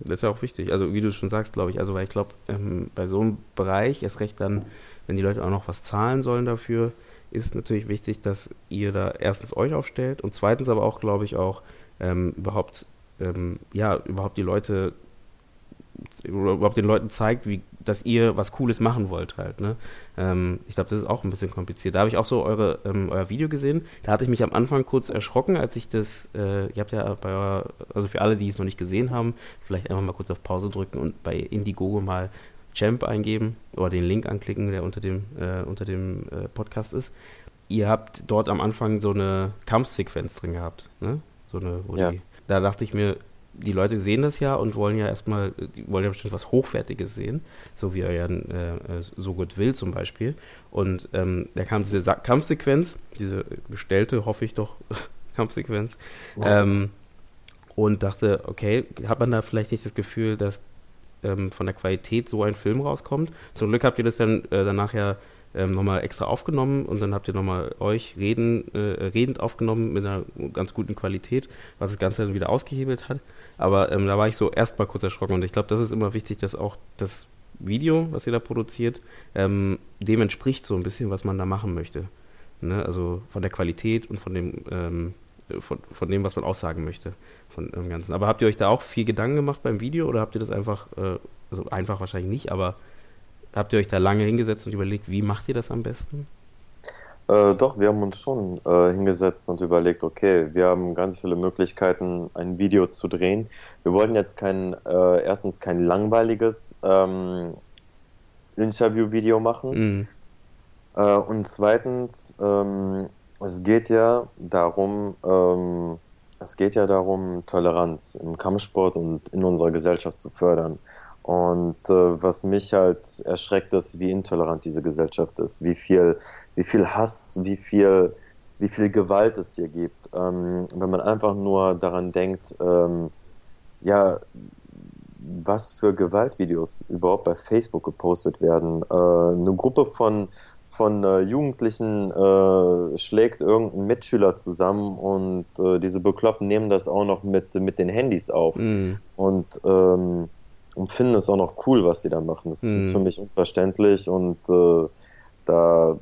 Das ist ja auch wichtig. Also wie du schon sagst, glaube ich, also weil ich glaube, ähm, bei so einem Bereich, erst recht dann, wenn die Leute auch noch was zahlen sollen dafür, ist natürlich wichtig, dass ihr da erstens euch aufstellt und zweitens aber auch, glaube ich, auch ähm, überhaupt, ähm, ja, überhaupt die Leute überhaupt den Leuten zeigt, wie, dass ihr was Cooles machen wollt halt. Ne? Ähm, ich glaube, das ist auch ein bisschen kompliziert. Da habe ich auch so eure, ähm, euer Video gesehen. Da hatte ich mich am Anfang kurz erschrocken, als ich das, äh, ihr habt ja bei eurer, also für alle, die es noch nicht gesehen haben, vielleicht einfach mal kurz auf Pause drücken und bei Indiegogo mal Champ eingeben oder den Link anklicken, der unter dem, äh, unter dem äh, Podcast ist. Ihr habt dort am Anfang so eine Kampfsequenz drin gehabt, ne? So eine, wo ja. die, da dachte ich mir, die Leute sehen das ja und wollen ja erstmal, die wollen ja bestimmt was Hochwertiges sehen, so wie er ja äh, so gut will zum Beispiel. Und ähm, da kam diese Sa Kampfsequenz, diese gestellte, hoffe ich doch, (laughs) Kampfsequenz. Ähm, und dachte, okay, hat man da vielleicht nicht das Gefühl, dass ähm, von der Qualität so ein Film rauskommt? Zum Glück habt ihr das dann äh, danach ja ähm, nochmal extra aufgenommen und dann habt ihr nochmal euch reden, äh, redend aufgenommen mit einer ganz guten Qualität, was das Ganze dann wieder ausgehebelt hat. Aber ähm, da war ich so erstmal kurz erschrocken und ich glaube, das ist immer wichtig, dass auch das Video, was ihr da produziert, ähm, dem entspricht so ein bisschen, was man da machen möchte. Ne? Also von der Qualität und von dem, ähm, von, von dem, was man aussagen möchte, von dem Ganzen. Aber habt ihr euch da auch viel Gedanken gemacht beim Video oder habt ihr das einfach, äh, also einfach wahrscheinlich nicht, aber habt ihr euch da lange hingesetzt und überlegt, wie macht ihr das am besten? Äh, doch, wir haben uns schon äh, hingesetzt und überlegt, okay, wir haben ganz viele Möglichkeiten, ein Video zu drehen. Wir wollten jetzt kein, äh, erstens kein langweiliges ähm, Interview-Video machen. Mhm. Äh, und zweitens, ähm, es geht ja darum, ähm, es geht ja darum, Toleranz im Kampfsport und in unserer Gesellschaft zu fördern. Und äh, was mich halt erschreckt, ist, wie intolerant diese Gesellschaft ist, wie viel, wie viel Hass, wie viel, wie viel Gewalt es hier gibt. Ähm, wenn man einfach nur daran denkt, ähm, ja, was für Gewaltvideos überhaupt bei Facebook gepostet werden. Äh, eine Gruppe von von äh, Jugendlichen äh, schlägt irgendein Mitschüler zusammen und äh, diese Bekloppten nehmen das auch noch mit, mit den Handys auf mm. und, ähm, und finden es auch noch cool, was sie da machen. Das mm. ist für mich unverständlich und äh, da,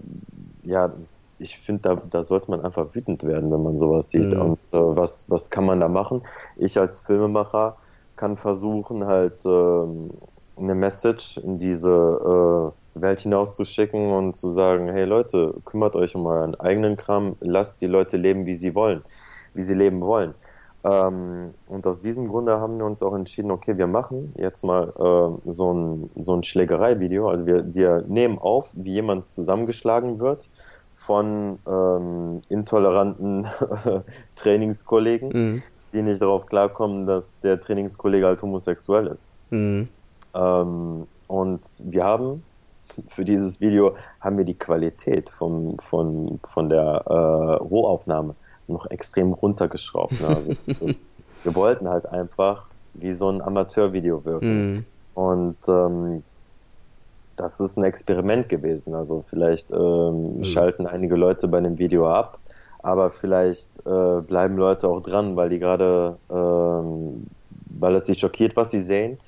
ja, ich finde, da, da sollte man einfach wütend werden, wenn man sowas sieht. Mm. Und äh, was, was kann man da machen? Ich als Filmemacher kann versuchen, halt ähm, eine Message in diese äh, Welt hinauszuschicken und zu sagen, hey Leute, kümmert euch um euren eigenen Kram, lasst die Leute leben, wie sie wollen, wie sie leben wollen. Ähm, und aus diesem Grunde haben wir uns auch entschieden, okay, wir machen jetzt mal äh, so ein, so ein Schlägerei-Video. Also wir, wir nehmen auf, wie jemand zusammengeschlagen wird von ähm, intoleranten (laughs) Trainingskollegen, mhm. die nicht darauf klarkommen, dass der Trainingskollege halt homosexuell ist. Mhm. Ähm, und wir haben für dieses Video haben wir die Qualität vom, von, von der äh, Rohaufnahme noch extrem runtergeschraubt. Ne? Also das, das, (laughs) wir wollten halt einfach wie so ein Amateurvideo wirken. Mm. Und ähm, das ist ein Experiment gewesen. Also vielleicht ähm, mm. schalten einige Leute bei dem Video ab, aber vielleicht äh, bleiben Leute auch dran, weil die gerade, ähm, weil es sie schockiert, was sie sehen.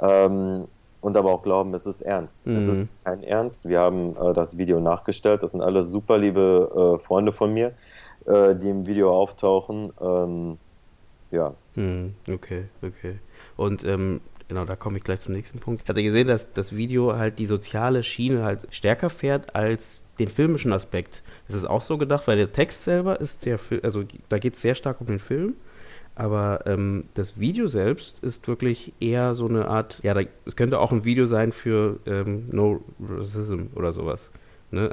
Ähm, und aber auch glauben, es ist ernst. Mhm. Es ist mhm. kein Ernst. Wir haben äh, das Video nachgestellt. Das sind alle super liebe äh, Freunde von mir, äh, die im Video auftauchen. Ähm, ja. Mhm. Okay, okay. Und ähm, genau, da komme ich gleich zum nächsten Punkt. Ich hatte gesehen, dass das Video halt die soziale Schiene halt stärker fährt als den filmischen Aspekt. Ist es auch so gedacht, weil der Text selber ist sehr, also da geht es sehr stark um den Film. Aber ähm, das Video selbst ist wirklich eher so eine Art, ja, es könnte auch ein Video sein für ähm, No Racism oder sowas. Ne?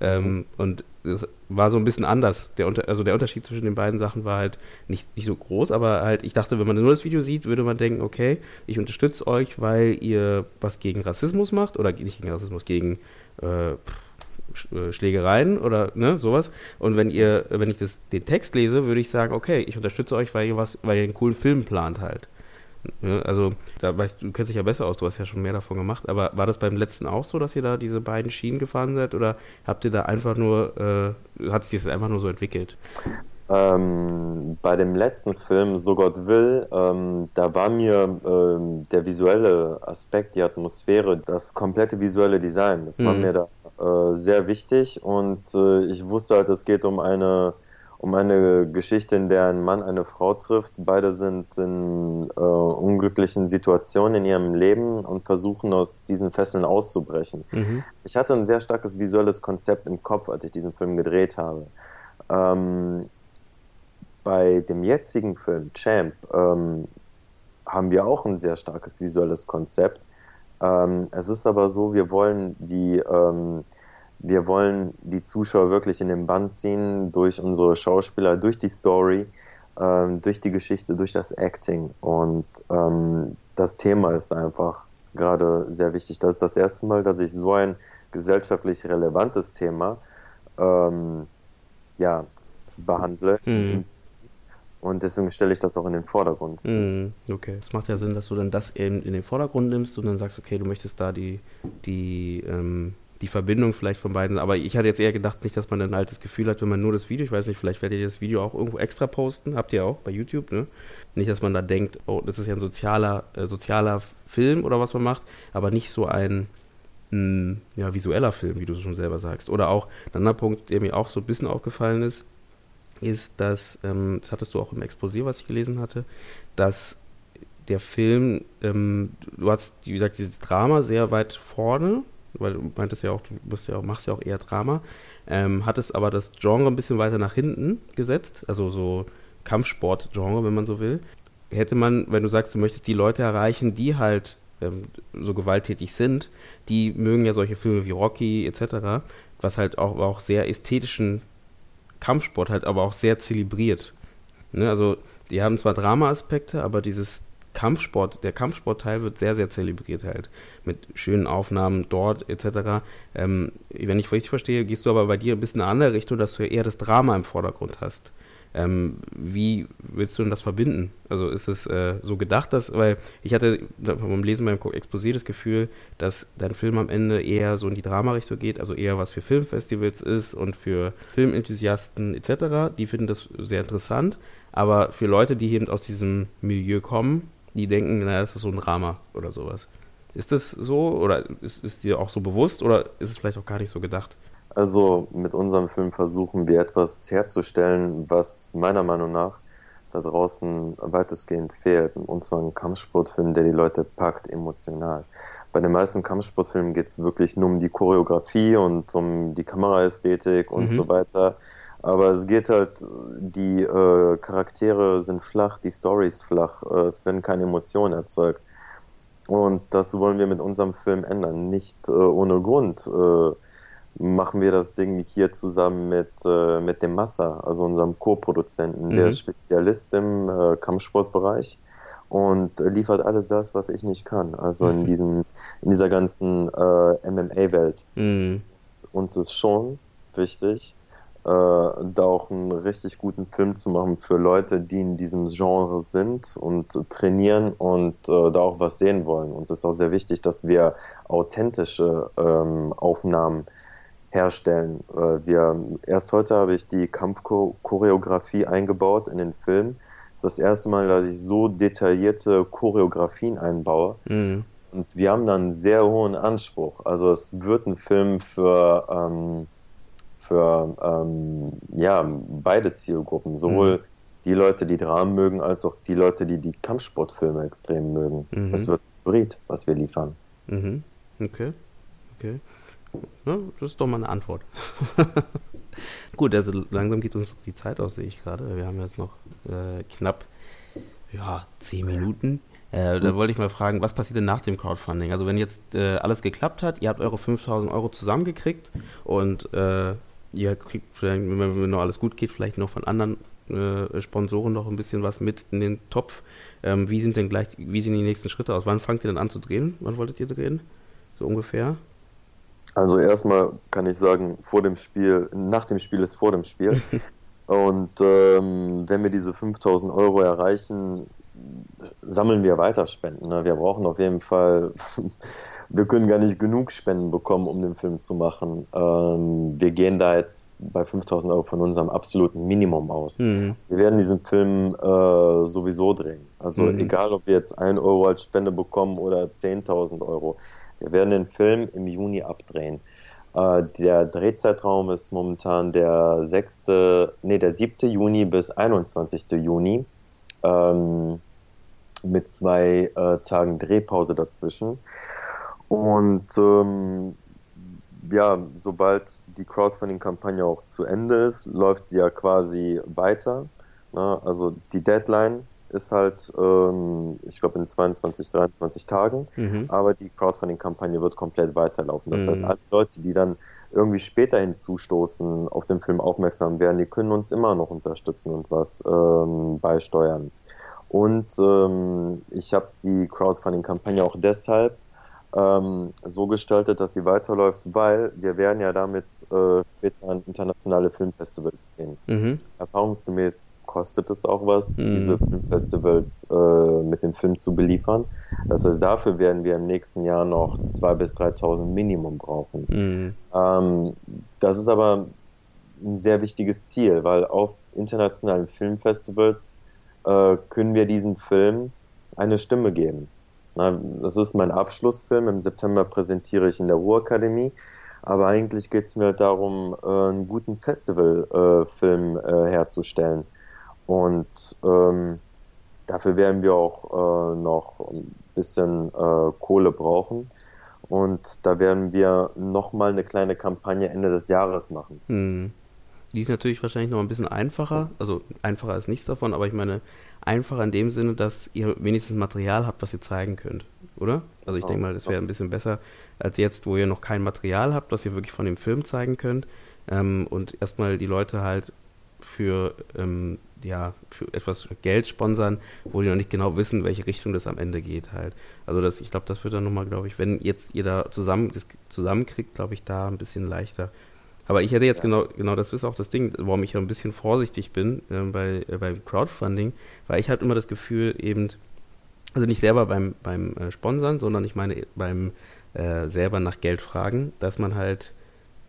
Ähm, und es war so ein bisschen anders. Der also der Unterschied zwischen den beiden Sachen war halt nicht, nicht so groß, aber halt, ich dachte, wenn man nur das Video sieht, würde man denken, okay, ich unterstütze euch, weil ihr was gegen Rassismus macht oder nicht gegen Rassismus, gegen äh, äh, Schlägereien oder ne, sowas. Und wenn ihr, wenn ich das, den Text lese, würde ich sagen, okay, ich unterstütze euch, weil ihr was, weil ihr einen coolen Film plant halt. Ne, also, da weißt du, du kennst dich ja besser aus, du hast ja schon mehr davon gemacht, aber war das beim letzten auch so, dass ihr da diese beiden Schienen gefahren seid oder habt ihr da einfach nur, äh, hat sich das einfach nur so entwickelt? Ähm, bei dem letzten Film, So Gott will, ähm, da war mir ähm, der visuelle Aspekt, die Atmosphäre, das komplette visuelle Design, das mhm. war mir da äh, sehr wichtig und äh, ich wusste halt, es geht um eine um eine Geschichte, in der ein Mann eine Frau trifft. Beide sind in äh, unglücklichen Situationen in ihrem Leben und versuchen aus diesen Fesseln auszubrechen. Mhm. Ich hatte ein sehr starkes visuelles Konzept im Kopf, als ich diesen Film gedreht habe. Ähm, bei dem jetzigen Film Champ ähm, haben wir auch ein sehr starkes visuelles Konzept. Ähm, es ist aber so, wir wollen die, ähm, wir wollen die Zuschauer wirklich in den Band ziehen durch unsere Schauspieler, durch die Story, ähm, durch die Geschichte, durch das Acting. Und ähm, das Thema ist einfach gerade sehr wichtig. Das ist das erste Mal, dass ich so ein gesellschaftlich relevantes Thema ähm, ja, behandle. Mhm. Und deswegen stelle ich das auch in den Vordergrund. Mm, okay, es macht ja Sinn, dass du dann das eben in den Vordergrund nimmst und dann sagst, okay, du möchtest da die, die, ähm, die Verbindung vielleicht von beiden. Aber ich hatte jetzt eher gedacht, nicht, dass man ein altes Gefühl hat, wenn man nur das Video, ich weiß nicht, vielleicht werdet ihr das Video auch irgendwo extra posten, habt ihr auch bei YouTube, ne? Nicht, dass man da denkt, oh, das ist ja ein sozialer, äh, sozialer Film oder was man macht, aber nicht so ein, ein ja, visueller Film, wie du schon selber sagst. Oder auch ein anderer Punkt, der mir auch so ein bisschen aufgefallen ist, ist, dass, ähm, das hattest du auch im Exposé, was ich gelesen hatte, dass der Film, ähm, du hast, wie gesagt, dieses Drama sehr weit vorne, weil du meintest ja auch, du bist ja auch, machst ja auch eher Drama, ähm, hattest aber das Genre ein bisschen weiter nach hinten gesetzt, also so Kampfsport-Genre, wenn man so will. Hätte man, wenn du sagst, du möchtest die Leute erreichen, die halt ähm, so gewalttätig sind, die mögen ja solche Filme wie Rocky etc., was halt auch, auch sehr ästhetischen Kampfsport halt aber auch sehr zelebriert. Ne? Also die haben zwar Drama-Aspekte, aber dieses Kampfsport, der Kampfsportteil wird sehr, sehr zelebriert halt. Mit schönen Aufnahmen dort etc. Ähm, wenn ich richtig verstehe, gehst du aber bei dir ein bisschen in eine andere Richtung, dass du eher das Drama im Vordergrund hast. Ähm, wie willst du denn das verbinden? Also ist es äh, so gedacht, dass, weil ich hatte beim Lesen beim Exposé das Gefühl, dass dein Film am Ende eher so in die Drama-Richtung geht, also eher was für Filmfestivals ist und für Filmenthusiasten etc. Die finden das sehr interessant, aber für Leute, die eben aus diesem Milieu kommen, die denken, naja, das ist so ein Drama oder sowas. Ist das so oder ist, ist dir auch so bewusst oder ist es vielleicht auch gar nicht so gedacht? Also mit unserem Film versuchen wir etwas herzustellen, was meiner Meinung nach da draußen weitestgehend fehlt. Und zwar ein Kampfsportfilm, der die Leute packt emotional. Bei den meisten Kampfsportfilmen geht es wirklich nur um die Choreografie und um die Kameraästhetik und mhm. so weiter. Aber es geht halt, die äh, Charaktere sind flach, die Story ist flach, äh, es werden keine Emotionen erzeugt. Und das wollen wir mit unserem Film ändern. Nicht äh, ohne Grund äh, machen wir das Ding hier zusammen mit, äh, mit dem Massa, also unserem Co-Produzenten. Mhm. Der ist Spezialist im äh, Kampfsportbereich und liefert alles das, was ich nicht kann. Also in diesem, in dieser ganzen MMA-Welt. Mhm. Uns ist schon wichtig, da auch einen richtig guten Film zu machen für Leute, die in diesem Genre sind und trainieren und äh, da auch was sehen wollen. Und es ist auch sehr wichtig, dass wir authentische ähm, Aufnahmen herstellen. Äh, wir, erst heute habe ich die Kampfchoreografie eingebaut in den Film. Das ist das erste Mal, dass ich so detaillierte Choreografien einbaue. Mhm. Und wir haben dann einen sehr hohen Anspruch. Also es wird ein Film für ähm, für ähm, ja, beide Zielgruppen, sowohl mhm. die Leute, die Dramen mögen, als auch die Leute, die die Kampfsportfilme extrem mögen. Mhm. Es wird Hybrid, was wir liefern. Mhm. Okay, okay. Ja, das ist doch mal eine Antwort. (laughs) Gut, also langsam geht uns die Zeit aus, sehe ich gerade. Wir haben jetzt noch äh, knapp ja, zehn Minuten. Äh, da wollte ich mal fragen, was passiert denn nach dem Crowdfunding? Also wenn jetzt äh, alles geklappt hat, ihr habt eure 5000 Euro zusammengekriegt und äh, ihr kriegt vielleicht, wenn noch alles gut geht, vielleicht noch von anderen äh, Sponsoren noch ein bisschen was mit in den Topf. Ähm, wie sind denn gleich, wie sehen die nächsten Schritte aus? Wann fangt ihr denn an zu drehen? Wann wolltet ihr drehen? So ungefähr? Also erstmal kann ich sagen, vor dem Spiel, nach dem Spiel ist vor dem Spiel. (laughs) Und ähm, wenn wir diese 5000 Euro erreichen, sammeln wir weiter Spenden. Ne? Wir brauchen auf jeden Fall wir können gar nicht genug Spenden bekommen, um den Film zu machen. Ähm, wir gehen da jetzt bei 5000 Euro von unserem absoluten Minimum aus. Mhm. Wir werden diesen Film äh, sowieso drehen. Also mhm. egal, ob wir jetzt 1 Euro als Spende bekommen oder 10.000 Euro. Wir werden den Film im Juni abdrehen. Äh, der Drehzeitraum ist momentan der 6., nee, der 7. Juni bis 21. Juni. Ähm, mit zwei äh, Tagen Drehpause dazwischen. Und ähm, ja, sobald die Crowdfunding-Kampagne auch zu Ende ist, läuft sie ja quasi weiter. Ne? Also die Deadline ist halt, ähm, ich glaube, in 22, 23 Tagen, mhm. aber die Crowdfunding-Kampagne wird komplett weiterlaufen. Das mhm. heißt, alle Leute, die dann irgendwie später hinzustoßen, auf den Film aufmerksam werden, die können uns immer noch unterstützen und was ähm, beisteuern. Und ähm, ich habe die Crowdfunding-Kampagne auch deshalb ähm, so gestaltet, dass sie weiterläuft, weil wir werden ja damit äh, später an internationale Filmfestivals gehen. Mhm. Erfahrungsgemäß kostet es auch was, mhm. diese Filmfestivals äh, mit dem Film zu beliefern. Das heißt, dafür werden wir im nächsten Jahr noch 2.000 bis 3.000 Minimum brauchen. Mhm. Ähm, das ist aber ein sehr wichtiges Ziel, weil auf internationalen Filmfestivals äh, können wir diesem Film eine Stimme geben. Das ist mein Abschlussfilm. Im September präsentiere ich in der Ruhrakademie. Aber eigentlich geht es mir darum, äh, einen guten Festivalfilm äh, herzustellen. Und ähm, dafür werden wir auch äh, noch ein bisschen äh, Kohle brauchen. Und da werden wir nochmal eine kleine Kampagne Ende des Jahres machen. Hm. Die ist natürlich wahrscheinlich noch ein bisschen einfacher. Also einfacher ist nichts davon, aber ich meine, einfacher in dem Sinne, dass ihr wenigstens Material habt, was ihr zeigen könnt, oder? Also ich oh, denke mal, das wäre ein bisschen besser als jetzt, wo ihr noch kein Material habt, was ihr wirklich von dem Film zeigen könnt ähm, und erstmal die Leute halt für ähm, ja, für etwas Geld sponsern, wo die noch nicht genau wissen, welche Richtung das am Ende geht halt. Also das, ich glaube, das wird dann nochmal, glaube ich, wenn jetzt ihr da zusammen, das zusammenkriegt, glaube ich, da ein bisschen leichter. Aber ich hätte jetzt ja. genau, genau, das ist auch das Ding, warum ich ja ein bisschen vorsichtig bin äh, bei, äh, beim Crowdfunding, weil ich halt immer das Gefühl eben, also nicht selber beim, beim äh, Sponsern, sondern ich meine beim äh, selber nach Geld fragen, dass man halt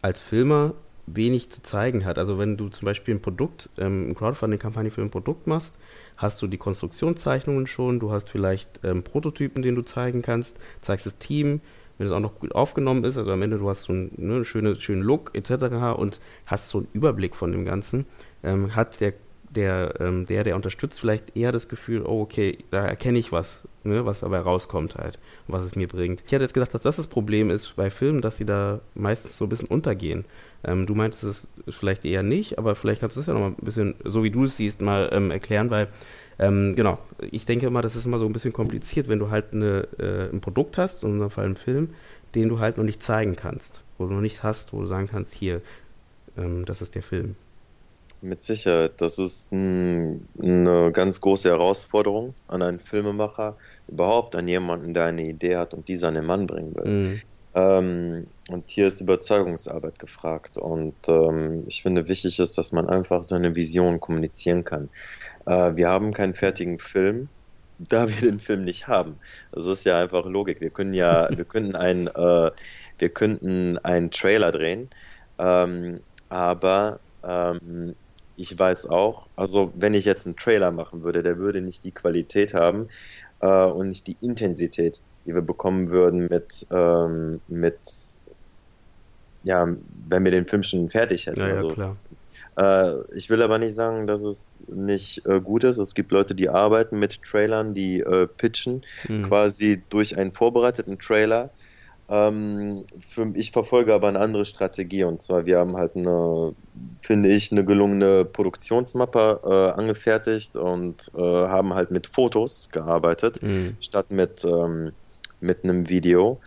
als Filmer wenig zu zeigen hat. Also wenn du zum Beispiel ein Produkt, ähm, eine Crowdfunding-Kampagne für ein Produkt machst, hast du die Konstruktionszeichnungen schon, du hast vielleicht ähm, Prototypen, den du zeigen kannst, zeigst das Team, wenn es auch noch gut aufgenommen ist, also am Ende du hast so einen ne, schönen, schönen Look etc. und hast so einen Überblick von dem Ganzen, ähm, hat der der, ähm, der, der unterstützt, vielleicht eher das Gefühl, oh, okay, da erkenne ich was, ne, was dabei rauskommt halt, was es mir bringt. Ich hätte jetzt gedacht, dass das das Problem ist bei Filmen, dass sie da meistens so ein bisschen untergehen. Ähm, du meintest es vielleicht eher nicht, aber vielleicht kannst du es ja noch mal ein bisschen, so wie du es siehst, mal ähm, erklären, weil ähm, genau, ich denke immer, das ist immer so ein bisschen kompliziert, wenn du halt eine, äh, ein Produkt hast, in unserem Fall einen Film, den du halt noch nicht zeigen kannst, wo du noch nicht hast, wo du sagen kannst, hier, ähm, das ist der Film. Mit Sicherheit, das ist ein, eine ganz große Herausforderung an einen Filmemacher, überhaupt an jemanden, der eine Idee hat und diese an den Mann bringen will. Mhm. Ähm, und hier ist Überzeugungsarbeit gefragt. Und ähm, ich finde, wichtig ist, dass man einfach seine Vision kommunizieren kann. Äh, wir haben keinen fertigen Film, da wir den Film nicht haben. Das ist ja einfach Logik. Wir können ja, (laughs) wir könnten einen, äh, wir könnten einen Trailer drehen, ähm, aber ähm, ich weiß auch, also wenn ich jetzt einen Trailer machen würde, der würde nicht die Qualität haben äh, und nicht die Intensität, die wir bekommen würden mit, ähm, mit ja, wenn wir den Film schon fertig hätten. Ja, ja also, klar. Äh, ich will aber nicht sagen, dass es nicht äh, gut ist. Es gibt Leute, die arbeiten mit Trailern, die äh, pitchen mhm. quasi durch einen vorbereiteten Trailer. Ähm, für, ich verfolge aber eine andere Strategie und zwar wir haben halt eine, finde ich, eine gelungene Produktionsmappe äh, angefertigt und äh, haben halt mit Fotos gearbeitet, mhm. statt mit, ähm, mit einem Video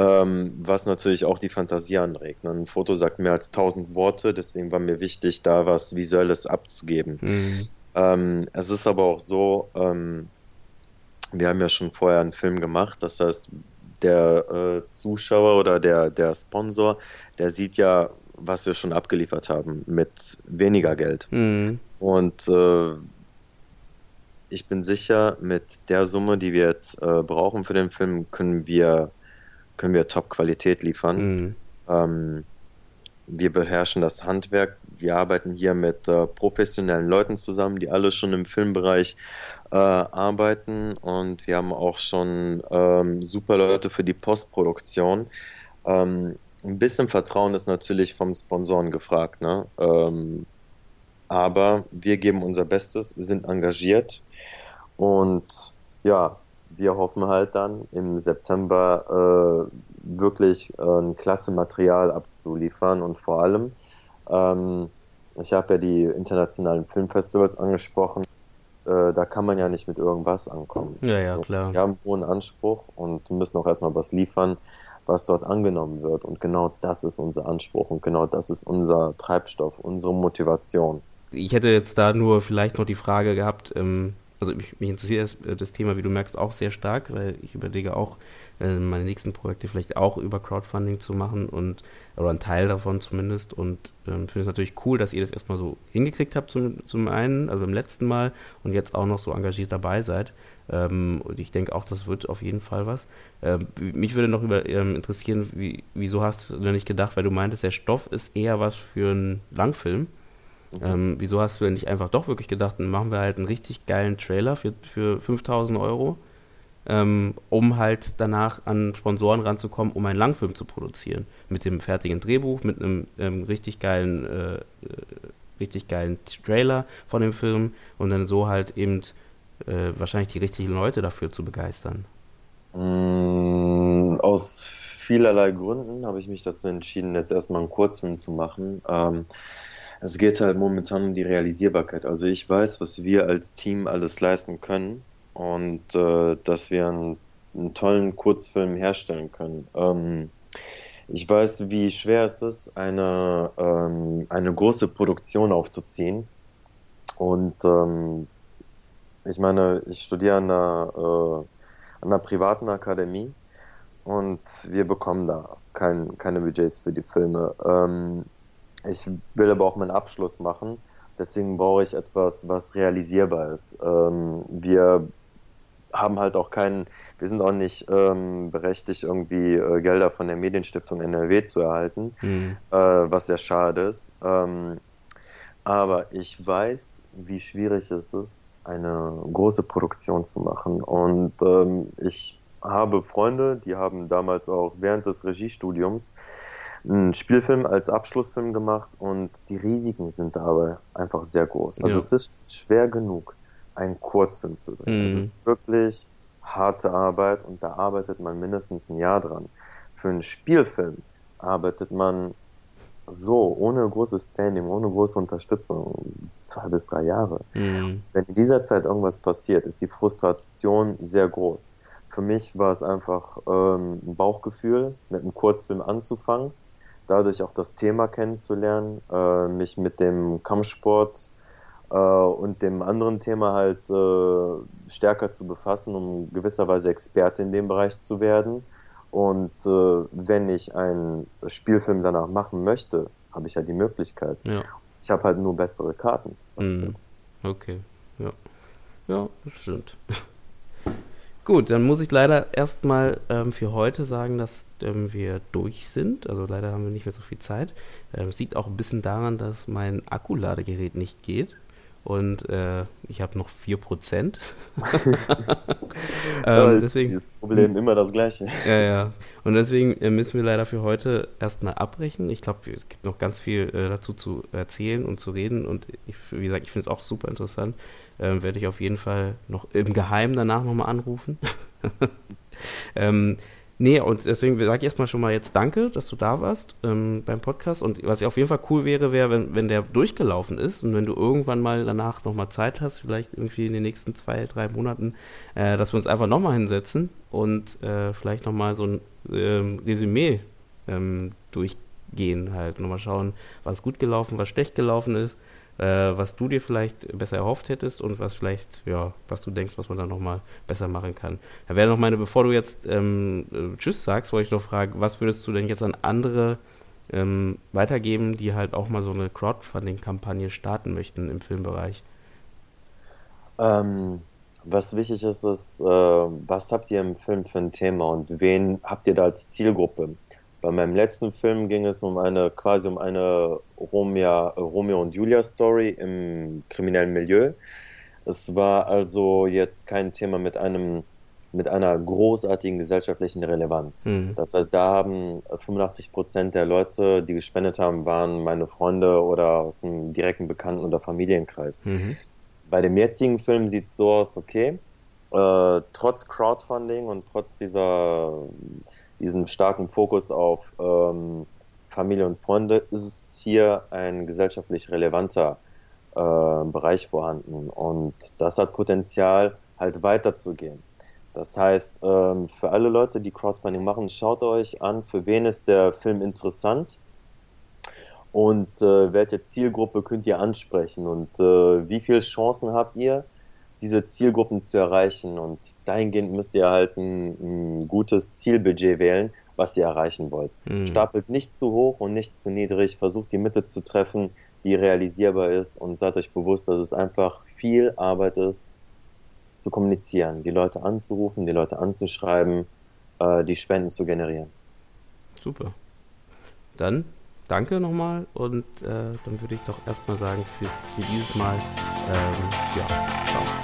ähm, was natürlich auch die Fantasie anregt. Ne? Ein Foto sagt mehr als tausend Worte, deswegen war mir wichtig, da was Visuelles abzugeben. Mhm. Ähm, es ist aber auch so, ähm, wir haben ja schon vorher einen Film gemacht, das heißt, der äh, Zuschauer oder der, der Sponsor, der sieht ja, was wir schon abgeliefert haben mit weniger Geld. Mhm. Und äh, ich bin sicher, mit der Summe, die wir jetzt äh, brauchen für den Film, können wir können wir Top-Qualität liefern. Mhm. Ähm, wir beherrschen das Handwerk. Wir arbeiten hier mit äh, professionellen Leuten zusammen, die alle schon im Filmbereich äh, arbeiten und wir haben auch schon ähm, super Leute für die Postproduktion. Ähm, ein bisschen Vertrauen ist natürlich vom Sponsoren gefragt, ne? Ähm, aber wir geben unser Bestes, sind engagiert und ja, wir hoffen halt dann im September äh, wirklich äh, ein klasse Material abzuliefern und vor allem, ähm, ich habe ja die internationalen Filmfestivals angesprochen, äh, da kann man ja nicht mit irgendwas ankommen. Ja, ja, also, klar. Wir haben einen hohen Anspruch und müssen auch erstmal was liefern, was dort angenommen wird. Und genau das ist unser Anspruch und genau das ist unser Treibstoff, unsere Motivation. Ich hätte jetzt da nur vielleicht noch die Frage gehabt, ähm, also mich, mich interessiert das, äh, das, Thema, wie du merkst, auch sehr stark, weil ich überlege auch, äh, meine nächsten Projekte vielleicht auch über Crowdfunding zu machen und oder einen Teil davon zumindest und ähm, finde es natürlich cool, dass ihr das erstmal so hingekriegt habt zum, zum einen, also beim letzten Mal und jetzt auch noch so engagiert dabei seid. Ähm, und ich denke auch, das wird auf jeden Fall was. Ähm, mich würde noch über, ähm, interessieren, wie, wieso hast du nicht gedacht, weil du meintest, der Stoff ist eher was für einen Langfilm. Ähm, wieso hast du denn nicht einfach doch wirklich gedacht, dann machen wir halt einen richtig geilen Trailer für, für 5000 Euro, ähm, um halt danach an Sponsoren ranzukommen, um einen Langfilm zu produzieren. Mit dem fertigen Drehbuch, mit einem ähm, richtig geilen, äh, äh, richtig geilen Trailer von dem Film und dann so halt eben äh, wahrscheinlich die richtigen Leute dafür zu begeistern. Mm, aus vielerlei Gründen habe ich mich dazu entschieden, jetzt erstmal einen Kurzfilm zu machen. Ähm, es geht halt momentan um die Realisierbarkeit. Also ich weiß, was wir als Team alles leisten können und äh, dass wir einen, einen, tollen Kurzfilm herstellen können. Ähm, ich weiß, wie schwer es ist, eine, ähm, eine große Produktion aufzuziehen Und ähm, ich meine, ich studiere an einer, äh, an einer privaten Akademie und wir bekommen da kein, keine Budgets für die Filme. Ähm, ich will aber auch meinen Abschluss machen, deswegen brauche ich etwas, was realisierbar ist. Ähm, wir haben halt auch keinen, wir sind auch nicht ähm, berechtigt, irgendwie äh, Gelder von der Medienstiftung NRW zu erhalten, mhm. äh, was sehr schade ist. Ähm, aber ich weiß, wie schwierig es ist, eine große Produktion zu machen. Und ähm, ich habe Freunde, die haben damals auch während des Regiestudiums einen Spielfilm als Abschlussfilm gemacht und die Risiken sind dabei einfach sehr groß. Also ja. es ist schwer genug, einen Kurzfilm zu drehen. Mhm. Es ist wirklich harte Arbeit und da arbeitet man mindestens ein Jahr dran. Für einen Spielfilm arbeitet man so, ohne großes Standing, ohne große Unterstützung, zwei bis drei Jahre. Mhm. Wenn in dieser Zeit irgendwas passiert, ist die Frustration sehr groß. Für mich war es einfach ähm, ein Bauchgefühl, mit einem Kurzfilm anzufangen, dadurch auch das Thema kennenzulernen, äh, mich mit dem Kampfsport äh, und dem anderen Thema halt äh, stärker zu befassen, um gewisserweise Experte in dem Bereich zu werden und äh, wenn ich einen Spielfilm danach machen möchte, habe ich ja die Möglichkeit. Ja. Ich habe halt nur bessere Karten. Mhm. Okay, ja. Ja, das stimmt. (laughs) Gut, dann muss ich leider erstmal ähm, für heute sagen, dass ähm, wir durch sind. Also leider haben wir nicht mehr so viel Zeit. Ähm, es liegt auch ein bisschen daran, dass mein Akkuladegerät nicht geht und äh, ich habe noch 4%. (laughs) ähm, deswegen ist das Problem immer das gleiche. Ja, ja. Und deswegen äh, müssen wir leider für heute erstmal abbrechen. Ich glaube, es gibt noch ganz viel äh, dazu zu erzählen und zu reden. Und ich, wie gesagt, ich finde es auch super interessant. Ähm, Werde ich auf jeden Fall noch im Geheimen danach nochmal anrufen. (laughs) ähm, Nee, und deswegen sage ich erstmal schon mal jetzt Danke, dass du da warst ähm, beim Podcast. Und was auf jeden Fall cool wäre, wäre, wenn, wenn der durchgelaufen ist und wenn du irgendwann mal danach nochmal Zeit hast, vielleicht irgendwie in den nächsten zwei, drei Monaten, äh, dass wir uns einfach nochmal hinsetzen und äh, vielleicht nochmal so ein ähm, Resümee ähm, durchgehen halt. Nochmal schauen, was gut gelaufen, was schlecht gelaufen ist äh, was du dir vielleicht besser erhofft hättest und was vielleicht, ja, was du denkst, was man da nochmal besser machen kann. Da wäre noch meine, bevor du jetzt ähm, äh, Tschüss sagst, wollte ich noch fragen, was würdest du denn jetzt an andere ähm, weitergeben, die halt auch mal so eine Crowdfunding-Kampagne starten möchten im Filmbereich? Ähm, was wichtig ist, ist, äh, was habt ihr im Film für ein Thema und wen habt ihr da als Zielgruppe? Bei meinem letzten Film ging es um eine quasi um eine Romeo, Romeo und Julia Story im kriminellen Milieu. Es war also jetzt kein Thema mit einem mit einer großartigen gesellschaftlichen Relevanz. Mhm. Das heißt, da haben 85 Prozent der Leute, die gespendet haben, waren meine Freunde oder aus dem direkten Bekannten- oder Familienkreis. Mhm. Bei dem jetzigen Film sieht es so aus, okay, äh, trotz Crowdfunding und trotz dieser diesem starken Fokus auf ähm, Familie und Freunde ist es hier ein gesellschaftlich relevanter äh, Bereich vorhanden. Und das hat Potenzial, halt weiterzugehen. Das heißt, ähm, für alle Leute, die Crowdfunding machen, schaut euch an, für wen ist der Film interessant. Und äh, welche Zielgruppe könnt ihr ansprechen? Und äh, wie viele Chancen habt ihr, diese Zielgruppen zu erreichen. Und dahingehend müsst ihr halt ein, ein gutes Zielbudget wählen, was ihr erreichen wollt. Mhm. Stapelt nicht zu hoch und nicht zu niedrig, versucht die Mitte zu treffen, die realisierbar ist und seid euch bewusst, dass es einfach viel Arbeit ist, zu kommunizieren, die Leute anzurufen, die Leute anzuschreiben, äh, die Spenden zu generieren. Super. Dann danke nochmal und äh, dann würde ich doch erstmal sagen, für, für dieses Mal, ähm, ja, ciao.